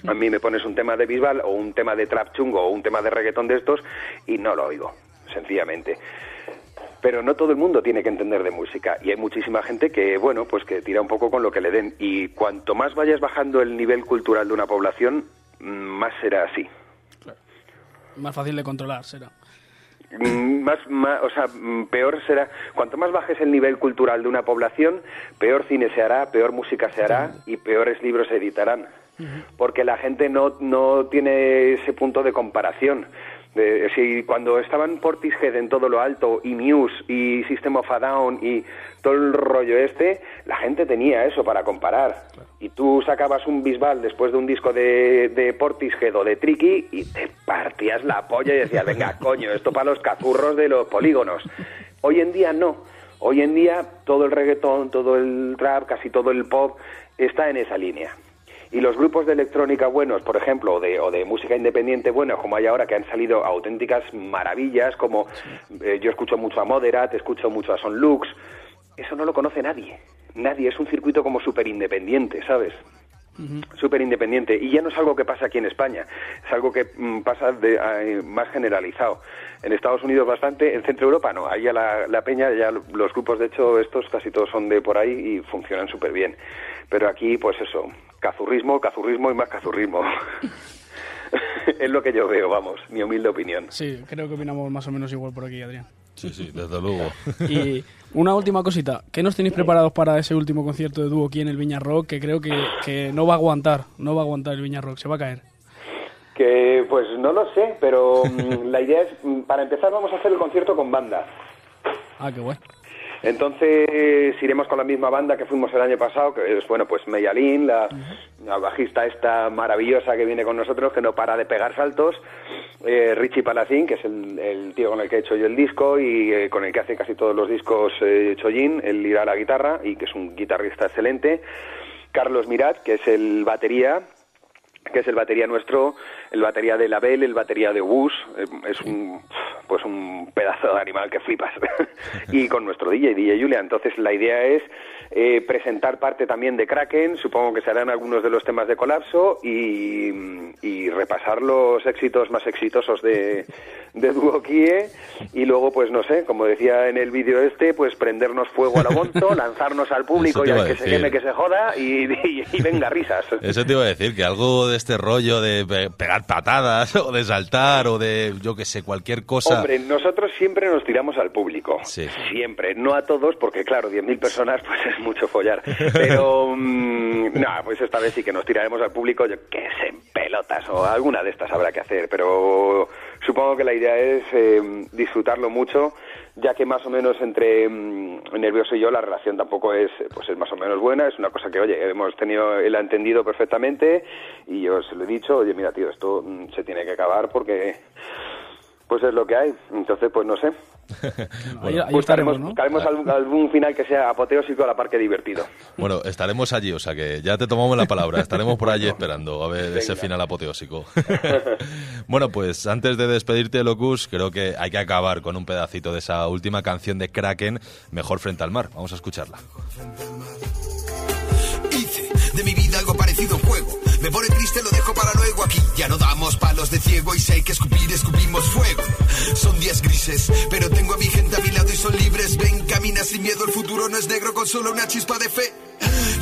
A mí me pones un tema de Bisbal o un tema de trap chungo o un tema de reggaetón de estos y no lo oigo, sencillamente. Pero no todo el mundo tiene que entender de música y hay muchísima gente que, bueno, pues que tira un poco con lo que le den y cuanto más vayas bajando el nivel cultural de una población, mm, más será así. Más fácil de controlar será. Mm, más, más- o sea, mm, peor será, cuanto más bajes el nivel cultural de una población, peor cine se hará, peor música se hará y peores libros se editarán. Porque la gente no, no tiene ese punto de comparación. De- si cuando estaban Portishead en todo lo alto y Muse y System of a Down y todo el rollo este, la gente tenía eso para comparar. Y tú sacabas un Bisbal después de un disco de, de Portishead o de Tricky y te partías la polla y decías, venga, coño, esto para los cazurros de los polígonos. Hoy en día no. Hoy en día todo el reggaetón, todo el trap, casi todo el pop está en esa línea. Y los grupos de electrónica buenos, por ejemplo, o de, o de música independiente buena, como hay ahora, que han salido auténticas maravillas, como eh, yo escucho mucho a Moderat, escucho mucho a Son Lux, eso no lo conoce nadie. Nadie, es un circuito como súper independiente, ¿sabes? súper independiente y ya no es algo que pasa aquí en España, es algo que mm, pasa de, eh, más generalizado. En Estados Unidos bastante, en Centro Europa no, ahí ya la, la peña, ya los grupos de hecho estos casi todos son de por ahí y funcionan súper bien. Pero aquí pues eso, cazurrismo, cazurrismo y más cazurrismo. es lo que yo veo, vamos, mi humilde opinión. Sí, creo que opinamos más o menos igual por aquí, Adrián. Sí, sí, desde luego. Y una última cosita, ¿qué nos tenéis preparados para ese último concierto de dúo aquí en el Viña Rock? Que creo que, que no va a aguantar, no va a aguantar el Viña Rock, se va a caer. Que pues no lo sé, pero mm, la idea es, mm, para empezar vamos a hacer el concierto con banda. Ah, qué guay. Entonces iremos con la misma banda que fuimos el año pasado, que es, bueno, pues Meyalín, la, la bajista esta maravillosa que viene con nosotros, que no para de pegar saltos, eh, Richie Palacín, que es el, el tío con el que he hecho yo el disco y eh, con el que hace casi todos los discos eh, Chollín, él irá a la guitarra y que es un guitarrista excelente, Carlos Mirat, que es el batería, que es el batería nuestro, el batería de Label, el batería de Bus, eh, es un pues un pedazo de animal que flipas. y con nuestro DJ, DJ Julia. Entonces la idea es eh, presentar parte también de Kraken, supongo que se harán algunos de los temas de colapso y, y repasar los éxitos más exitosos de, de Duo Kie y luego pues no sé, como decía en el vídeo este, pues prendernos fuego a lo monto, lanzarnos al público y al que se queme que se joda y, y- y venga risas. Eso te iba a decir, que algo de este rollo de pe- pegar patadas o de saltar o de, yo que sé, cualquier cosa. Hombre, nosotros siempre nos tiramos al público. Siempre. No a todos, porque claro, 10.000 personas pues es mucho follar. Pero, mm, no, pues esta vez sí que nos tiraremos al público, yo qué sé, en pelotas o alguna de estas habrá que hacer. Pero supongo que la idea es eh, disfrutarlo mucho, ya que más o menos entre mm, Nervioso y yo la relación tampoco es, pues es más o menos buena. Es una cosa que, oye, hemos tenido, él ha entendido perfectamente y yo se lo he dicho, oye, mira, tío, esto mm, se tiene que acabar porque pues es lo que hay. Entonces, pues no sé. Ahí buscaremos estaremos, ¿no? buscaremos algún, algún final que sea apoteósico a la par que divertido. Bueno, estaremos allí, o sea que ya te tomamos la palabra. Estaremos por allí esperando a ver ese final apoteósico. bueno, pues antes de despedirte, Locus, creo que hay que acabar con un pedacito de esa última canción de Kraken, Mejor frente al mar. Vamos a escucharla. Hice de mi vida algo parecido a un juego. Me pone triste, lo dejo para luego. Aquí ya no damos palos de ciego y si hay que escupir, escupimos fuego. Son días grises, pero tengo a mi gente a mi lado y son libres. Ven, camina sin miedo, el futuro no es negro con solo una chispa de fe.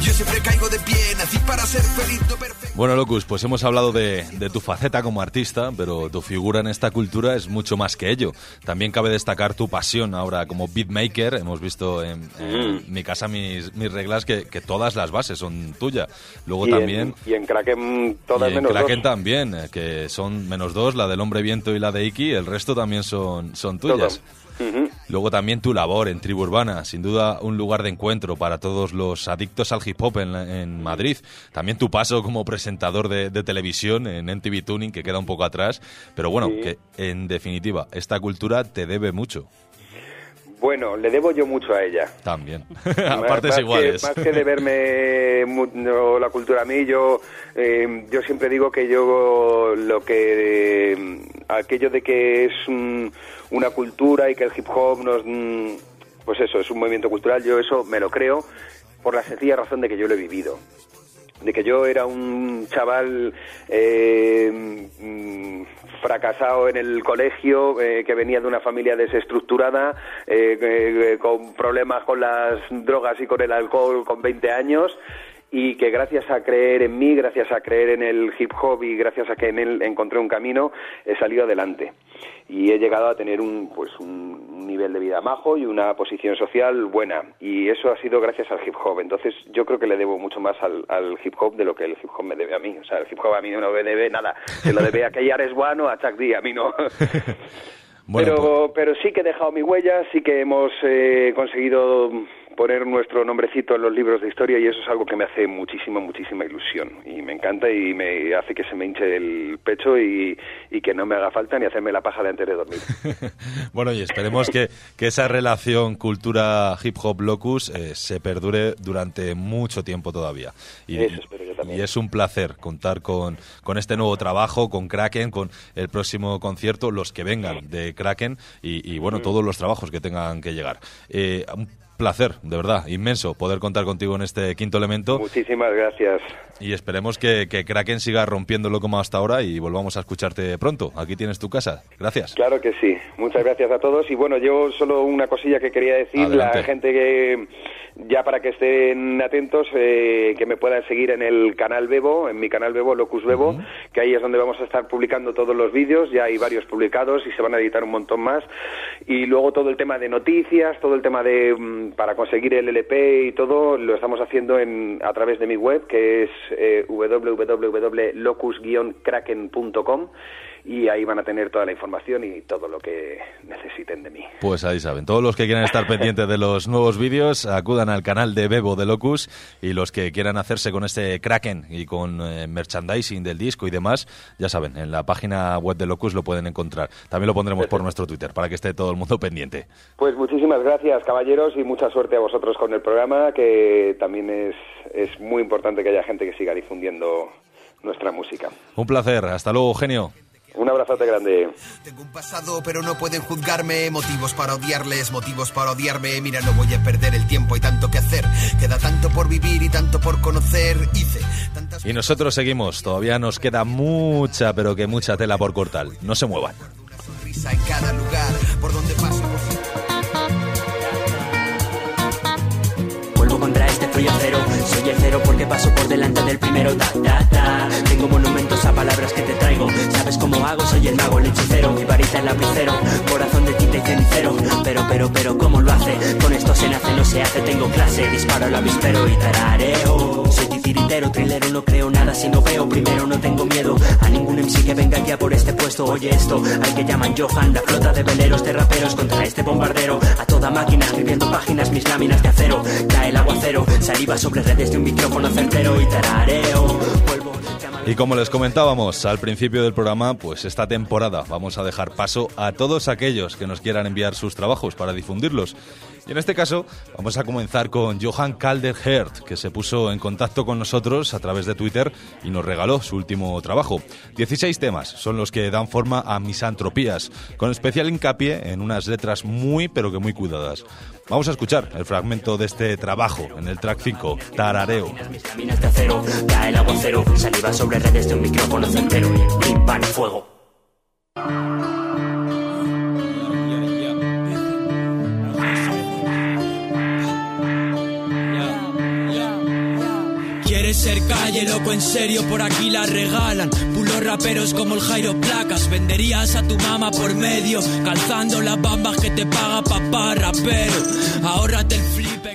Yo siempre caigo de pie, nací para ser feliz, no perfecto. Bueno, Locus, pues hemos hablado de, de, tu faceta como artista, pero tu figura en esta cultura es mucho más que ello. También cabe destacar tu pasión ahora como beatmaker. Hemos visto en, en mm. mi casa mis, mis reglas que, que, todas las bases son tuyas. Luego y también... En, y en Kraken todas y en menos Kraken dos. también, eh, que son menos dos, la del Hombre Viento y la de Iki. El resto también son, son tuyas. Uh -huh. Luego también tu labor en Tribu Urbana, sin duda un lugar de encuentro para todos los adictos al hip hop en, en Madrid. También tu paso como presentador de, de, televisión en MTV Tuning, que queda un poco atrás. Pero bueno, sí. que en definitiva, esta cultura te debe mucho. Bueno, le debo yo mucho a ella. También, a partes más iguales. Que, más que deberme no, la cultura a mí, yo, eh, yo siempre digo que yo lo que... Eh, aquello de que es un, una cultura y que el hip hop nos... Pues eso, es un movimiento cultural, yo eso me lo creo por la sencilla razón de que yo lo he vivido de que yo era un chaval eh, fracasado en el colegio, eh, que venía de una familia desestructurada, eh, con problemas con las drogas y con el alcohol con 20 años y que gracias a creer en mí, gracias a creer en el hip hop y gracias a que en él encontré un camino, he salido adelante. Y he llegado a tener un pues un nivel de vida majo y una posición social buena. Y eso ha sido gracias al hip hop. Entonces yo creo que le debo mucho más al, al hip hop de lo que el hip hop me debe a mí. O sea el hip hop a mí no me debe nada. Se lo debe a Keyares One o a Chuck D a mí no. Bueno, pero pues... pero sí que he dejado mi huella sí que hemos eh, conseguido poner nuestro nombrecito en los libros de historia y eso es algo que me hace muchísima, muchísima ilusión y me encanta y me hace que se me hinche el pecho y, y que no me haga falta ni hacerme la paja de antes de dormir. bueno, y esperemos que, que, esa relación cultura hip hop locus eh, se perdure durante mucho tiempo todavía. Y, eso espero yo también. Y es un placer contar con, con este nuevo trabajo, con Kraken, con el próximo concierto, los que vengan de Kraken y, y bueno, mm. todos los trabajos que tengan que llegar. Eh, placer, de verdad, inmenso poder contar contigo en este quinto elemento. Muchísimas gracias. Y esperemos que, que, Kraken siga rompiéndolo como hasta ahora y volvamos a escucharte pronto. Aquí tienes tu casa. Gracias. Claro que sí. Muchas gracias a todos. Y bueno, yo solo una cosilla que quería decir. Adelante. La gente que, ya para que estén atentos, eh, que me puedan seguir en el canal Bebo, en mi canal Bebo, Locus Bebo, uh -huh. que ahí es donde vamos a estar publicando todos los vídeos. Ya hay varios publicados y se van a editar un montón más. Y luego todo el tema de noticias, todo el tema de mm, para conseguir el LP y todo lo estamos haciendo en, a través de mi web que es eh, www.locus-kraken.com y ahí van a tener toda la información y todo lo que necesiten de mí. Pues ahí saben, todos los que quieran estar pendientes de los nuevos vídeos acudan al canal de Bebo de Locus y los que quieran hacerse con este Kraken y con eh, merchandising del disco y demás, ya saben, en la página web de Locus lo pueden encontrar. También lo pondremos Perfecto. por nuestro Twitter para que esté todo el mundo pendiente. Pues muchísimas gracias caballeros y mucha suerte a vosotros con el programa que también es, es muy importante que haya gente que siga difundiendo nuestra música. Un placer, hasta luego, genio. Un abrazote grande. Tengo un pasado, pero no pueden juzgarme. Motivos para odiarles, motivos para odiarme. Mira, no voy a perder el tiempo, hay tanto que hacer. Queda tanto por vivir y tanto por conocer. Hice tantas Y nosotros seguimos. Todavía nos queda mucha, pero que mucha tela por cortar. No se muevan. Una sonrisa en cada lugar por donde paso. Vuelvo contra este frío cero. Soy el cero porque paso por delante del primero. Ta, ta, ta. Tengo monumentos a palabras que te traigo. ¿Sabes cómo hago? Soy el mago, el hechicero. Mi varita el lapicero. Corazón de tinta y cenicero. Pero, pero, pero, ¿cómo lo hace? Con esto se nace, no se hace. Tengo clase. Disparo al avispero y tarareo. Soy titiritero, trilero. No creo nada si no veo. Primero no tengo miedo a ningún MC que venga aquí a por este puesto. Oye esto, al que llaman Johan. La flota de veleros, de raperos contra este bombardero. Páginas, mis láminas de acero. Cae el. Saliva sobre redes de un certero y tarareo. Y como les comentábamos al principio del programa, pues esta temporada vamos a dejar paso a todos aquellos que nos quieran enviar sus trabajos para difundirlos. Y en este caso vamos a comenzar con Johan Calderhert, que se puso en contacto con nosotros a través de Twitter y nos regaló su último trabajo. 16 temas son los que dan forma a Misantropías, con especial hincapié en unas letras muy pero que muy cuidadas. Vamos a escuchar el fragmento de este trabajo en el track 5, Tarareo. Mis de acero, cae el aguacero, saliva sobre redes de un micrófono y fuego. Loco, en serio, por aquí la regalan. Pulos raperos como el Jairo Placas. Venderías a tu mamá por medio, calzando las bambas que te paga papá rapero. Ahórrate el me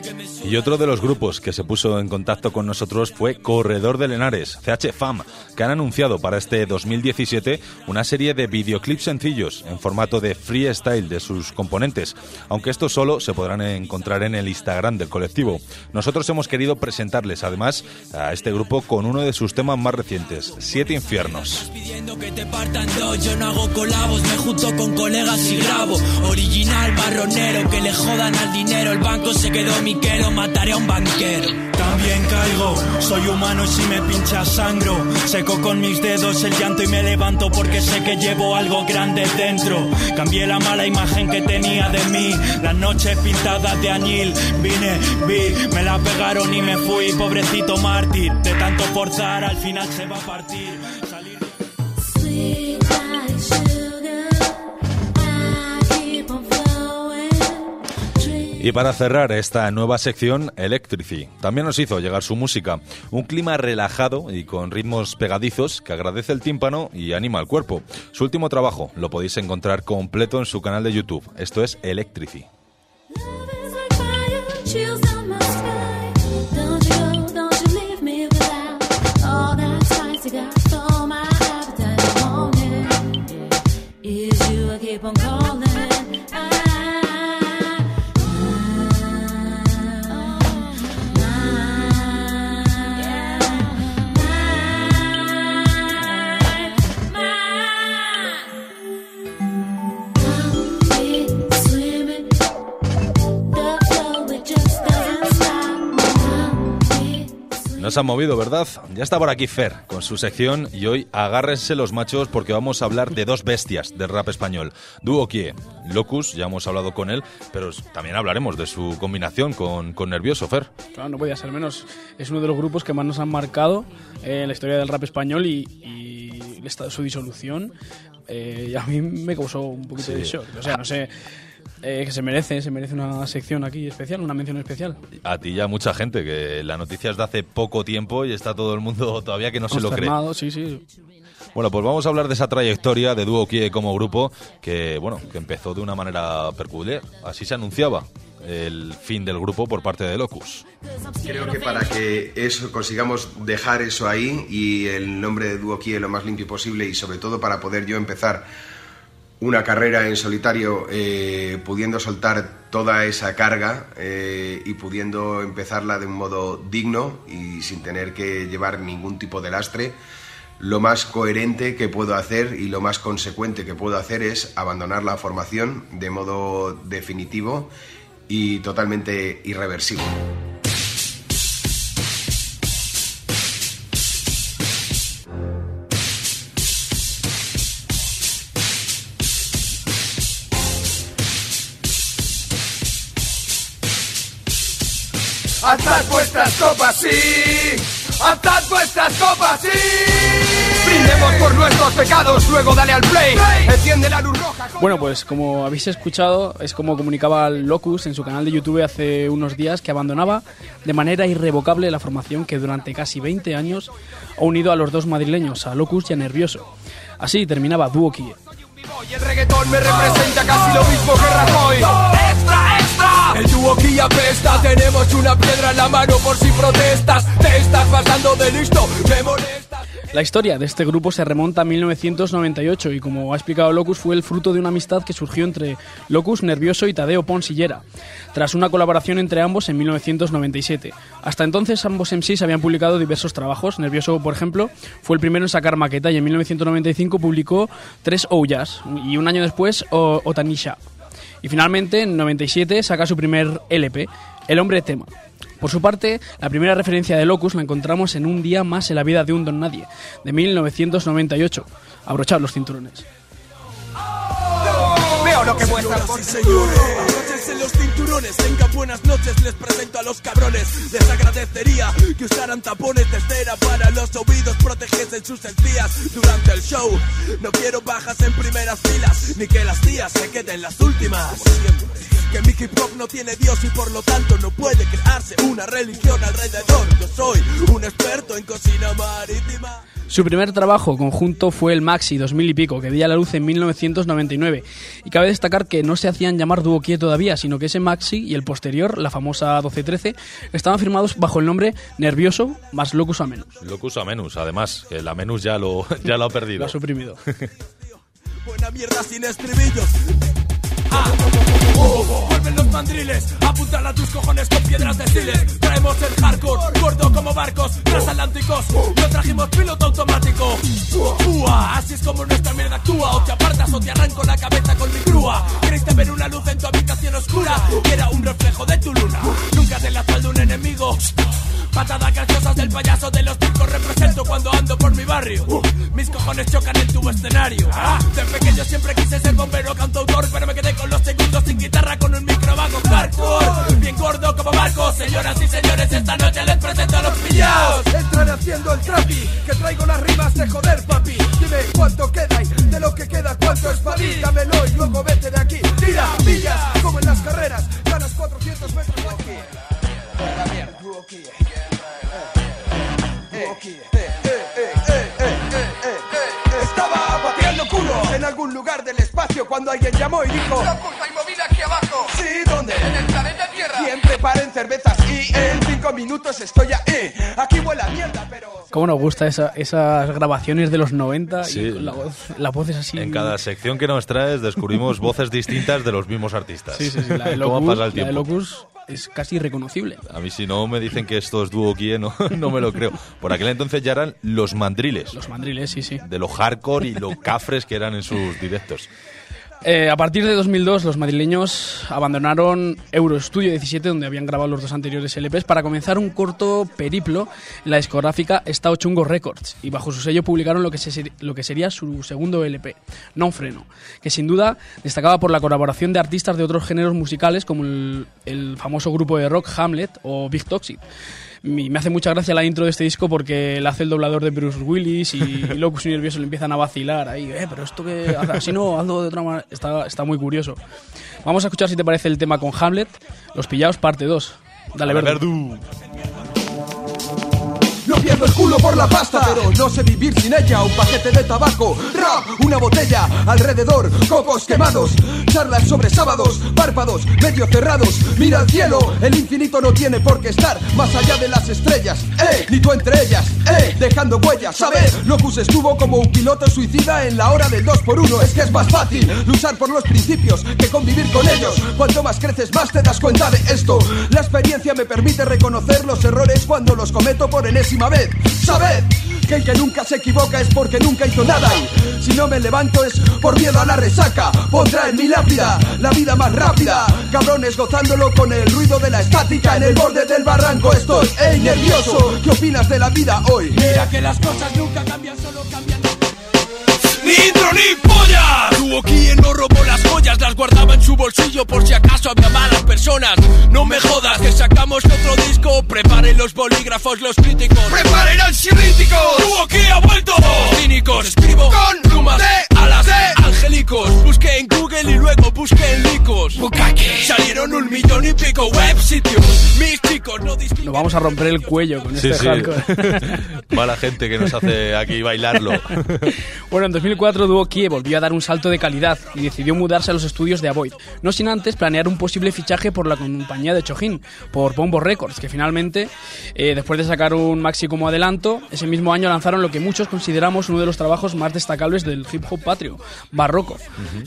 Y otro de los grupos que se puso en contacto con nosotros fue Corredor de Lenares, CH Fam, que han anunciado para este 2017 una serie de videoclips sencillos en formato de freestyle de sus componentes, aunque estos solo se podrán encontrar en el Instagram del colectivo. Nosotros hemos querido presentarles además a este grupo con uno de sus temas más recientes, Siete Infiernos. Miquero, mataré a un banquero. También caigo, soy humano y si me pincha sangro. Seco con mis dedos el llanto y me levanto porque sé que llevo algo grande dentro. Cambié la mala imagen que tenía de mí. Las noches pintadas de añil. Vine, vi, me la pegaron y me fui. Pobrecito mártir, de tanto forzar al final se va a partir. Salir Y para cerrar esta nueva sección, Electrici también nos hizo llegar su música, un clima relajado y con ritmos pegadizos que agradece el tímpano y anima al cuerpo. Su último trabajo lo podéis encontrar completo en su canal de YouTube. Esto es Electrici. Nos han movido, ¿verdad? Ya está por aquí Fer con su sección y hoy agárrense los machos porque vamos a hablar de dos bestias del rap español. Duo Kie, Locus, ya hemos hablado con él, pero también hablaremos de su combinación con, con Nervioso, Fer. Claro, no podía ser menos. Es uno de los grupos que más nos han marcado eh, en la historia del rap español y, y su disolución eh, y a mí me causó un poquito de Sí. shock. O sea, no sé, eh, que se merece, se merece una sección aquí especial, una mención especial. A ti y a mucha gente, que la noticia es de hace poco tiempo y está todo el mundo todavía que no se lo cree. Sí, sí. Bueno, pues vamos a hablar de esa trayectoria de Duo Kie como grupo que, bueno, que empezó de una manera peculiar. Así se anunciaba el fin del grupo por parte de Locus. Creo que para que eso consigamos dejar eso ahí y el nombre de Duo Kie lo más limpio posible y sobre todo para poder yo empezar una carrera en solitario eh, pudiendo soltar toda esa carga eh, y pudiendo empezarla de un modo digno y sin tener que llevar ningún tipo de lastre, lo más coherente que puedo hacer y lo más consecuente que puedo hacer es abandonar la formación de modo definitivo y totalmente irreversible. Alzad vuestras copas, sí. Alzad vuestras copas, sí. Brindemos por nuestros pecados, luego dale al play. Enciende la luz roja. Bueno, pues como habéis escuchado, es como comunicaba Locus en su canal de YouTube hace unos días que abandonaba de manera irrevocable la formación que durante casi 20 años ha unido a los dos madrileños, a Locus y a Nervioso. Así terminaba Duo Kie. Y el reggaetón me representa casi lo mismo que Rajoy. El dúo apesta, tenemos una piedra en la mano por si protestas. Te estás pasando de listo, me molesta. La historia de este grupo se remonta a 1998 y como ha explicado Locus fue el fruto de una amistad que surgió entre Locus, Nervioso y Tadeo Ponsillera, tras una colaboración entre ambos en 1997. Hasta entonces ambos MCs habían publicado diversos trabajos, Nervioso por ejemplo fue el primero en sacar maqueta y en 1995 publicó tres Ouyas y un año después Otanisha. Y finalmente en 97 saca su primer LP, El Hombre Tema. Por su parte, la primera referencia de Locus la encontramos en Un día más en la vida de un don nadie, de 1998. Abrochad los cinturones. Veo lo que muestran por señores. Los cinturones, tengan buenas noches, les presento a los cabrones. Les agradecería que usaran tapones de cera para los oídos, protegiesen sus encías durante el show. No quiero bajas en primeras filas, ni que las tías se queden las últimas. Que mi hip hop no tiene Dios y por lo tanto no puede crearse una religión alrededor. Yo soy un experto en cocina marítima. Su primer trabajo conjunto fue el Maxi 2000 y pico, que dio a la luz en 1999. Y cabe destacar que no se hacían llamar Dúo Kie todavía, sino que ese Maxi y el posterior, la famosa 1213, estaban firmados bajo el nombre Nervioso más Locus Amenus. Locus Amenus, además, que la Menus ya lo, ya lo ha perdido. Lo ha suprimido. Buena mierda sin estribillos. Ah, oh, vuelven los mandriles, apuntan a tus cojones con piedras de stiles. Traemos el hardcore, gordo como barcos transatlánticos. No trajimos piloto automático. Ua, así es como nuestra mierda actúa. O te apartas o te arranco la cabeza con mi grúa. Queriste ver una luz en tu habitación oscura, que era un reflejo de tu luna. Nunca te la de un enemigo. Patada cachosas del payaso de los circos represento cuando ando por mi barrio. Mis cojones chocan en tu escenario. Ah, de pequeño siempre quise ser bombero, cantautor, pero me quedé con los segundos sin guitarra con un micro bajo hardcore. Bien gordo como barco, señoras y señores, esta noche les presento a los pillaos. Entran haciendo el trapi, que traigo las rimas de joder, papi. Dime cuánto queda y de lo que queda cuánto es para mí. Dámelo y luego vete de aquí. Tira, pillas, como en las carreras, ganas 400 metros aquí. Culo en algún lugar del espacio cuando alguien llamó y dijo ¡La puta y movida aquí abajo! Sí, ¿dónde? En el planeta Tierra. Quien preparen cervezas y en cinco minutos estoy ahí. Aquí huele a mierda, pero... Cómo nos gusta esa- esas grabaciones de los 90 Sí. y la voz, la voz es así. En cada sección que nos traes descubrimos voces distintas de los mismos artistas. Sí, sí, sí, la de ¿Cómo Locus, pasa el la de tiempo? Locus es casi irreconocible. A mí si no me dicen que esto es dúo kie, no, no me lo creo. Por aquel entonces ya eran los mandriles. Los mandriles, sí, sí. De lo hardcore y lo cafres que eran en sus directos. Eh, a partir de 2002, los madrileños abandonaron Eurostudio 17, donde habían grabado los dos anteriores LPs, para comenzar un corto periplo en la discográfica Estado Chungo Records. Y bajo su sello publicaron lo que, sería su segundo LP, Non Freno, que sin duda destacaba por la colaboración de artistas de otros géneros musicales, como el, el famoso grupo de rock Hamlet o Big Toxic. Me hace mucha gracia la intro de este disco porque la hace el doblador de Bruce Willis y, y Locus y Nervioso le empiezan a vacilar ahí, eh, pero esto que así no, hazlo de otra manera, está, está muy curioso. Vamos a escuchar si te parece el tema con Hamlet, Los Pillados, parte 2. Dale, Dale, Verdu. Pierdo el culo por la pasta, pero no sé vivir sin ella. Un paquete de tabaco, rap, una botella, alrededor, cocos quemados, charlas sobre sábados, párpados medio cerrados. Mira al cielo, el infinito no tiene por qué estar más allá de las estrellas, eh, ni tú entre ellas, eh, dejando huellas, ¿sabes? Locus estuvo como un piloto suicida en la hora del 2 por 1 Es que es más fácil luchar por los principios que convivir con ellos. Cuanto más creces, más te das cuenta de esto. La experiencia me permite reconocer los errores cuando los cometo por enésima vez. Sabed que el que nunca se equivoca es porque nunca hizo nada. Y si no me levanto es por miedo a la resaca. Pondrá en mi lápida la vida más rápida. Cabrones gozándolo con el ruido de la estática. En el borde del barranco estoy, ey, nervioso. ¿Qué opinas de la vida hoy? Mira que las cosas nunca cambian, solo cambian. Ni intro ni polla. Tuvo quien no robó las joyas, las guardaba en su bolsillo por si acaso había malas personas. No me jodas que sacamos otro disco. Preparen los bolígrafos, los críticos. ¡Preparen ansiolíticos! Tuvo que ha vuelto. Cínicos, escribo con plumas de alas de angélicos. Busqué en Google y luego busqué en Licos. Salieron un millón y pico web sitios. Mis chicos no distinguen. Nos vamos a romper el cuello con Sí, este sí. hardcore. Mala gente que nos hace aquí bailarlo. Bueno, en 2004 Duo Kie volvió a dar un salto de calidad y decidió mudarse a los estudios de Avoid, no sin antes planear un posible fichaje por la compañía de Chojin, por Bombo Records, que finalmente, eh, después de sacar un maxi como adelanto, ese mismo año lanzaron lo que muchos consideramos uno de los trabajos más destacables del hip hop patrio, Barroco.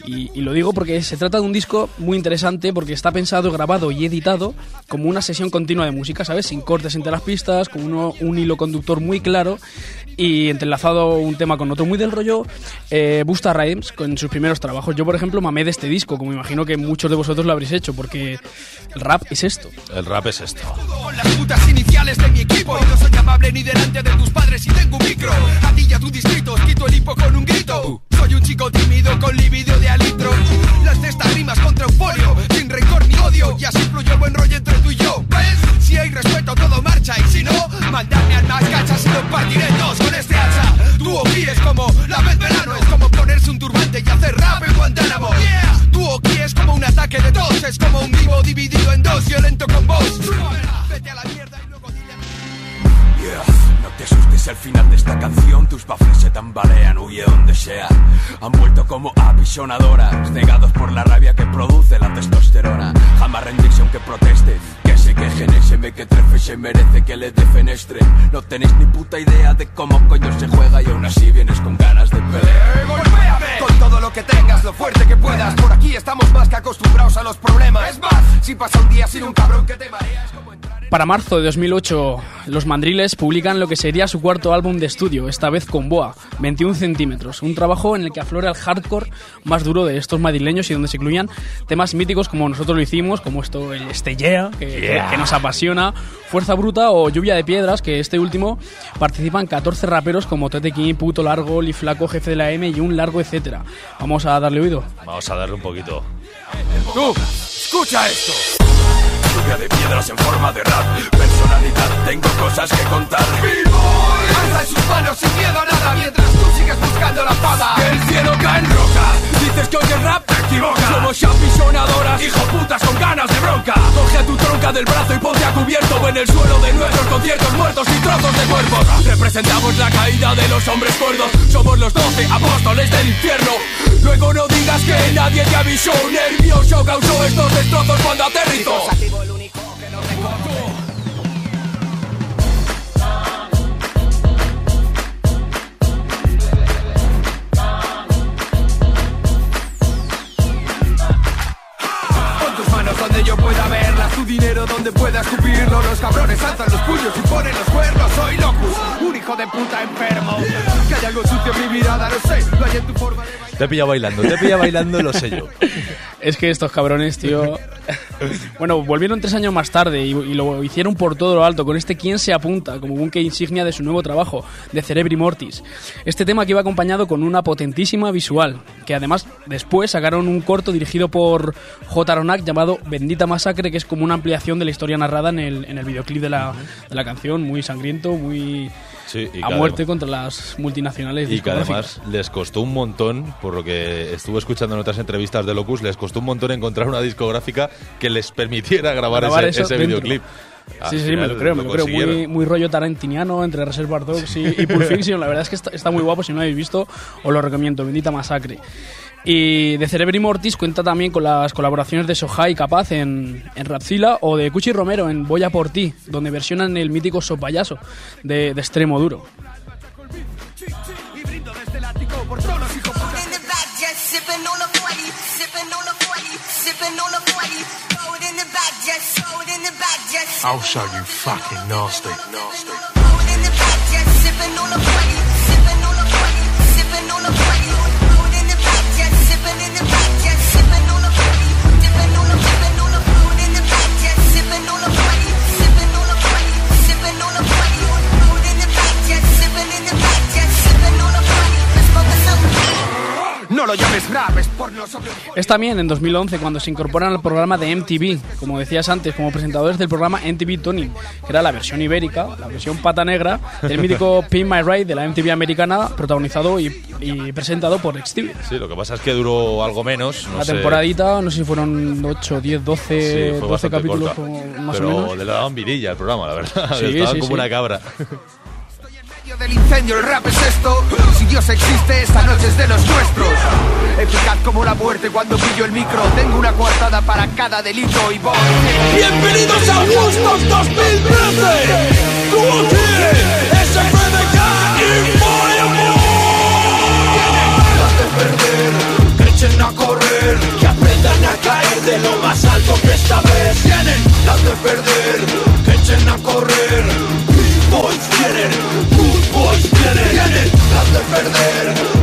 y, y lo digo porque se trata de un disco muy interesante porque está pensado, grabado y editado como una sesión continua de música, ¿sabes? Sin cortes entre las pistas, con uno- un hilo conductor muy claro y entrelazado un tema con otro muy del rollo eh, Busta Rhymes con sus primeros trabajos. Yo, por ejemplo, mamé de este disco, como imagino que muchos de vosotros lo habréis hecho, porque el rap es esto. El rap es esto. Con las putas iniciales de mi equipo no soy amable ni delante de tus padres y tengo un micro A ti y a tu distrito quito el hipo con un grito Soy un chico tímido con libido de alitro. Las estas rimas contra un folio, sin rencor ni odio. Y así fluye el buen rollo entre tú y yo. ¿Ves? Si hay respeto, todo marcha. Y si no, mandadme al más cachas y lo partiré dos con este hacha. Aquí es como la vez verano, es como ponerse un turbante y hacer rap en Guantánamo. Yeah. Aquí es como un ataque de dos, es como un vivo dividido en dos, violento con vos. Vete a la mierda y luego dile. Yeah. Te asustes al final de esta canción, tus baffles se tambalean, huye donde sea. Han vuelto como apisonadoras, cegados por la rabia que produce la testosterona. Jamás rendirse aunque proteste, que se quejen, ese me que trefe se merece que le defenestren. No tenéis ni puta idea de cómo coño se juega y aún así vienes con ganas de pelear. ¡Golpéame! Con todo lo que tengas, lo fuerte que puedas. Por aquí estamos más que acostumbrados a los problemas. Es más, si pasa un día sin un cabrón que te mareas. Para marzo de 2008, los Mandriles publican lo que sería su cuarto álbum de estudio, esta vez con Boa, 21 centímetros, un trabajo en el que aflora el hardcore más duro de estos madrileños y donde se incluían temas míticos como nosotros lo hicimos, como esto, el Este Yeah, que, Yeah. que nos apasiona, Fuerza Bruta o Lluvia de Piedras, que este último participan 14 raperos como Tete King, Puto Largo, Li Flaco, Jefe de la M y un largo etcétera. Vamos a darle oído. Vamos a darle un poquito. Tú, escucha esto. Lluvia de piedras en forma de rap, personalidad, tengo cosas que contar. Alza en sus manos sin miedo a nada mientras tú sigues buscando la fama. El cielo cae en roca. Dices que oyes rap, te equivocas. Somos apisonadoras, hijo putas con ganas de bronca. Coge a tu tronca del brazo y ponte a cubierto en el suelo de nuestros conciertos muertos y trozos de cuerpos. Representamos la caída de los hombres cuerdos. Somos los doce apóstoles del infierno. Luego no digas que nadie te avisó. Nervioso causó estos destrozos cuando aterrizó. Escupirlo. Los cabrones alzan los puños y ponen los cuernos. Soy locus, un hijo de puta enfermo. Que hay algo sucio en mi mirada, no sé, lo hay en tu forma de Te pilla bailando, te pilla bailando, lo sé yo. Es que estos cabrones, tío. bueno, volvieron tres años más tarde y, lo hicieron por todo lo alto con este Quién se apunta, como buque insignia de su nuevo trabajo, de Cerebri Mortis. Este tema que iba acompañado con una potentísima visual, que además después sacaron un corto dirigido por J. Ronak llamado Bendita Masacre, que es como una ampliación de la historia narrada en el, en el videoclip de la, de la canción, muy sangriento, muy Sí, y a muerte además- contra las multinacionales. Y que además les costó un montón, por lo que estuve escuchando en otras entrevistas de Locus, les costó un montón encontrar una discográfica que les permitiera grabar, Grabar ese, videoclip. Al Sí, sí, me lo creo, me lo creo. Muy, muy rollo tarantiniano entre Reservoir Dogs y, y Pulp Fiction. La verdad es que está, está muy guapo. Si no lo habéis visto, os lo recomiendo. Bendita Masacre. Y de Cerebri Mortis cuenta también con las colaboraciones de Sohai y Capaz en, en Rapzilla o de Cuchi Romero en Voy a por ti, donde versionan el mítico So Payaso de, de Extremo Duro. Es también en 2011 cuando se incorporan al programa de MTV, como decías antes, como presentadores del programa MTV Tuning, que era la versión ibérica, la versión pata negra del mítico Pin My Ride de la MTV americana, protagonizado y, y presentado por Stevie. Sí, lo que pasa es que duró algo menos. No sé. temporadita, no sé si fueron 8, 10, 12, Sí, fue 12 bastante capítulos como- más Pero o menos. le daban vidilla al programa, la verdad. Sí, Estaban sí, como una cabra. medio del incendio, el rap es esto. Si Dios existe, esta noche es de los nuestros. Eficaz como la muerte cuando pillo el micro. Tengo una coartada para cada delito y voy. Bienvenidos a Woodstock 2013. Tú aquí, SFDK y perder, que echen a correr, que aprendan a caer de lo más alto que esta vez tienen. Las de perder, que echen a correr. Boys vienen, good boys vienen. Tienen las de perder.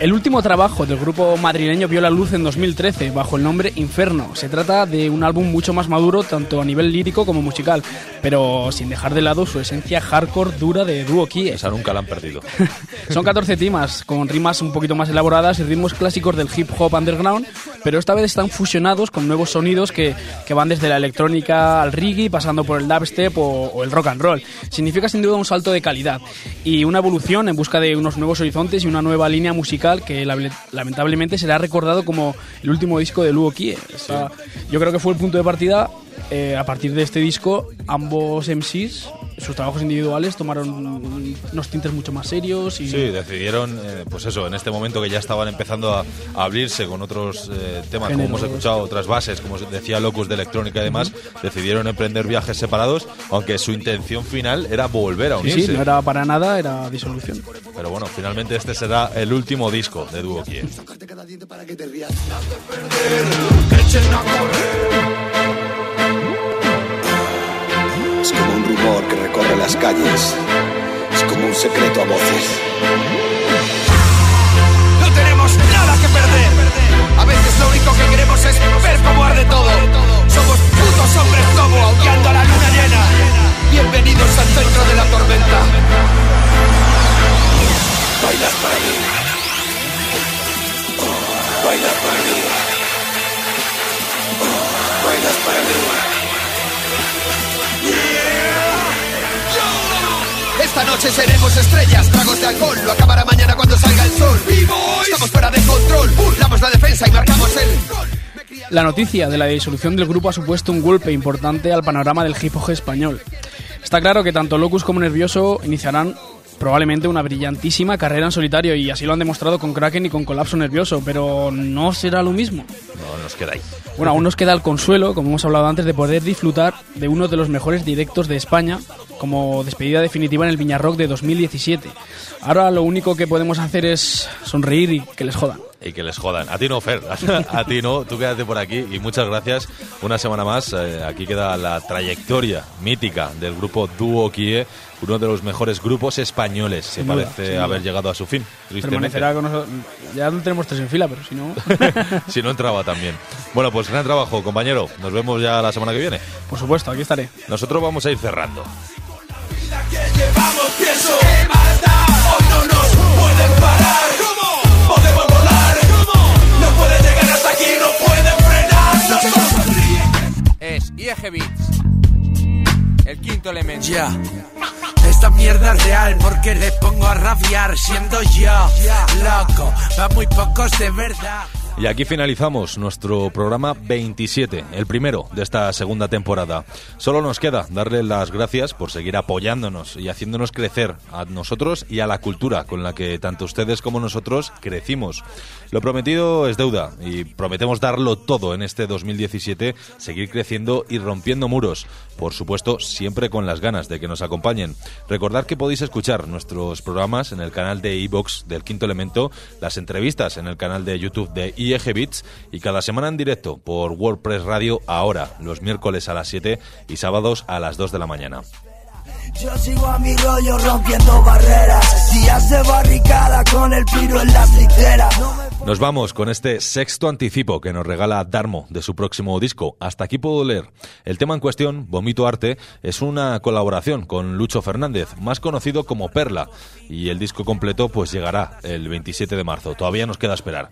El último trabajo del grupo madrileño vio la luz en 2013 bajo el nombre Inferno. Se trata de un álbum mucho más maduro tanto a nivel lírico como musical, pero sin dejar de lado su esencia hardcore dura de dúo Kie. Esa nunca la han perdido. Son 14 temas con rimas un poquito más elaboradas y ritmos clásicos del hip hop underground, pero esta vez están fusionados con nuevos sonidos que, que van desde la electrónica al reggae, pasando por el dubstep o, o el rock and roll. Significa sin duda un salto de calidad y una evolución en busca de unos nuevos horizontes y una nueva línea musical que lamentablemente será recordado como el último disco de Luo Kie. Yo creo que fue el punto de partida. eh, a partir de este disco, ambos MCs, sus trabajos individuales, tomaron unos tintes mucho más serios y Sí, decidieron, eh, pues eso, en este momento que ya estaban empezando a, a abrirse con otros eh, temas, como hemos escuchado, otras bases, como decía Locus de electrónica y demás, decidieron emprender viajes separados, aunque su intención final era volver a Sí, unirse. sí, no era para nada, era disolución. Pero bueno, finalmente este será el último disco de Duo Kie. Rumor que recorre las calles. Es como un secreto a voces. No tenemos nada que perder. A veces lo único que queremos es ver cómo arde todo. Somos putos hombres lobo aullando a la luna llena. Bienvenidos al centro de la tormenta. Bailas para mí. Bailas para mí. Bailas para mí. Esta noche seremos estrellas, tragos de alcohol, lo acabará mañana cuando salga el sol. Estamos fuera de control, burlamos la defensa y marcamos el La noticia de la disolución del grupo ha supuesto un golpe importante al panorama del hip hop español. Está claro que tanto Locus como Nervioso iniciarán probablemente una brillantísima carrera en solitario y así lo han demostrado con Kraken y con Colapso Nervioso, pero no será lo mismo. No nos queda ahí. Bueno, aún nos queda el consuelo, como hemos hablado antes, de poder disfrutar de uno de los mejores directos de España como despedida definitiva en el Viña Rock de 2017. Ahora lo único que podemos hacer es sonreír y que les jodan. Y que les jodan. A ti no, Fer. A ti no. Tú quédate por aquí y muchas gracias. Una semana más. eh, aquí queda la trayectoria mítica del grupo Duo Kie, uno de los mejores grupos españoles. Se duda, parece haber llegado a su fin. Permanecerá con nosotros. Ya no tenemos tres en fila, pero si no. si no entraba también. Bueno, pues gran trabajo, compañero. Nos vemos ya la semana que viene. Por supuesto, aquí estaré. Nosotros vamos a ir cerrando. Ya. Esta mierda es real porque le pongo a rabiar siendo yo loco. Va muy pocos de verdad. Y aquí finalizamos nuestro programa 27, el primero de esta segunda temporada. Solo nos queda darle las gracias por seguir apoyándonos y haciéndonos crecer a nosotros y a la cultura con la que tanto ustedes como nosotros crecimos. Lo prometido es deuda y prometemos darlo todo en este 2017, seguir creciendo y rompiendo muros. Por supuesto, siempre con las ganas de que nos acompañen. Recordad que podéis escuchar nuestros programas en el canal de iBox del Quinto Elemento, las entrevistas en el canal de YouTube de IEG Beats y cada semana en directo por WordPress Radio ahora, los miércoles a las 7 y sábados a las 2 de la mañana. Yo sigo a mi rollo rompiendo barreras. Días de barricada con el piro en las literas. Nos vamos con este sexto anticipo que nos regala Darmo de su próximo disco. Hasta aquí puedo leer. El tema en cuestión, Vomito Arte, es una colaboración con Lucho Fernández, más conocido como Perla. Y el disco completo pues llegará el 27 de marzo. Todavía nos queda esperar.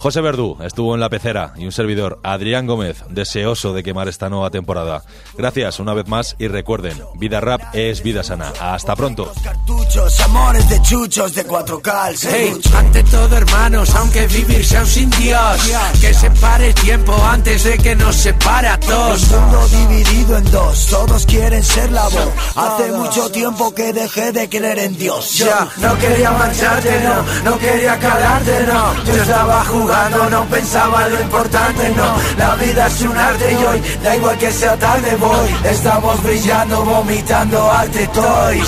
José Verdú estuvo en la pecera y un servidor, Adrián Gómez, deseoso de quemar esta nueva temporada. Gracias una vez más y recuerden, vida rap es vida sana. Hasta pronto. Cartuchos, amores de chuchos de 4K al Hey, serrucho. ante todo hermanos, aunque vivir sea un sin Dios Que se pare el tiempo antes de que nos separe a todos El mundo dividido en dos, todos quieren ser la voz. Hace mucho tiempo que dejé de creer en Dios. Yo Ya, no quería mancharte, no, no quería calarte, no Yo estaba jugando, no pensaba en lo importante, no. La vida es un arte y hoy, da igual que sea tarde, voy. Estamos brillando, vomitando arte toys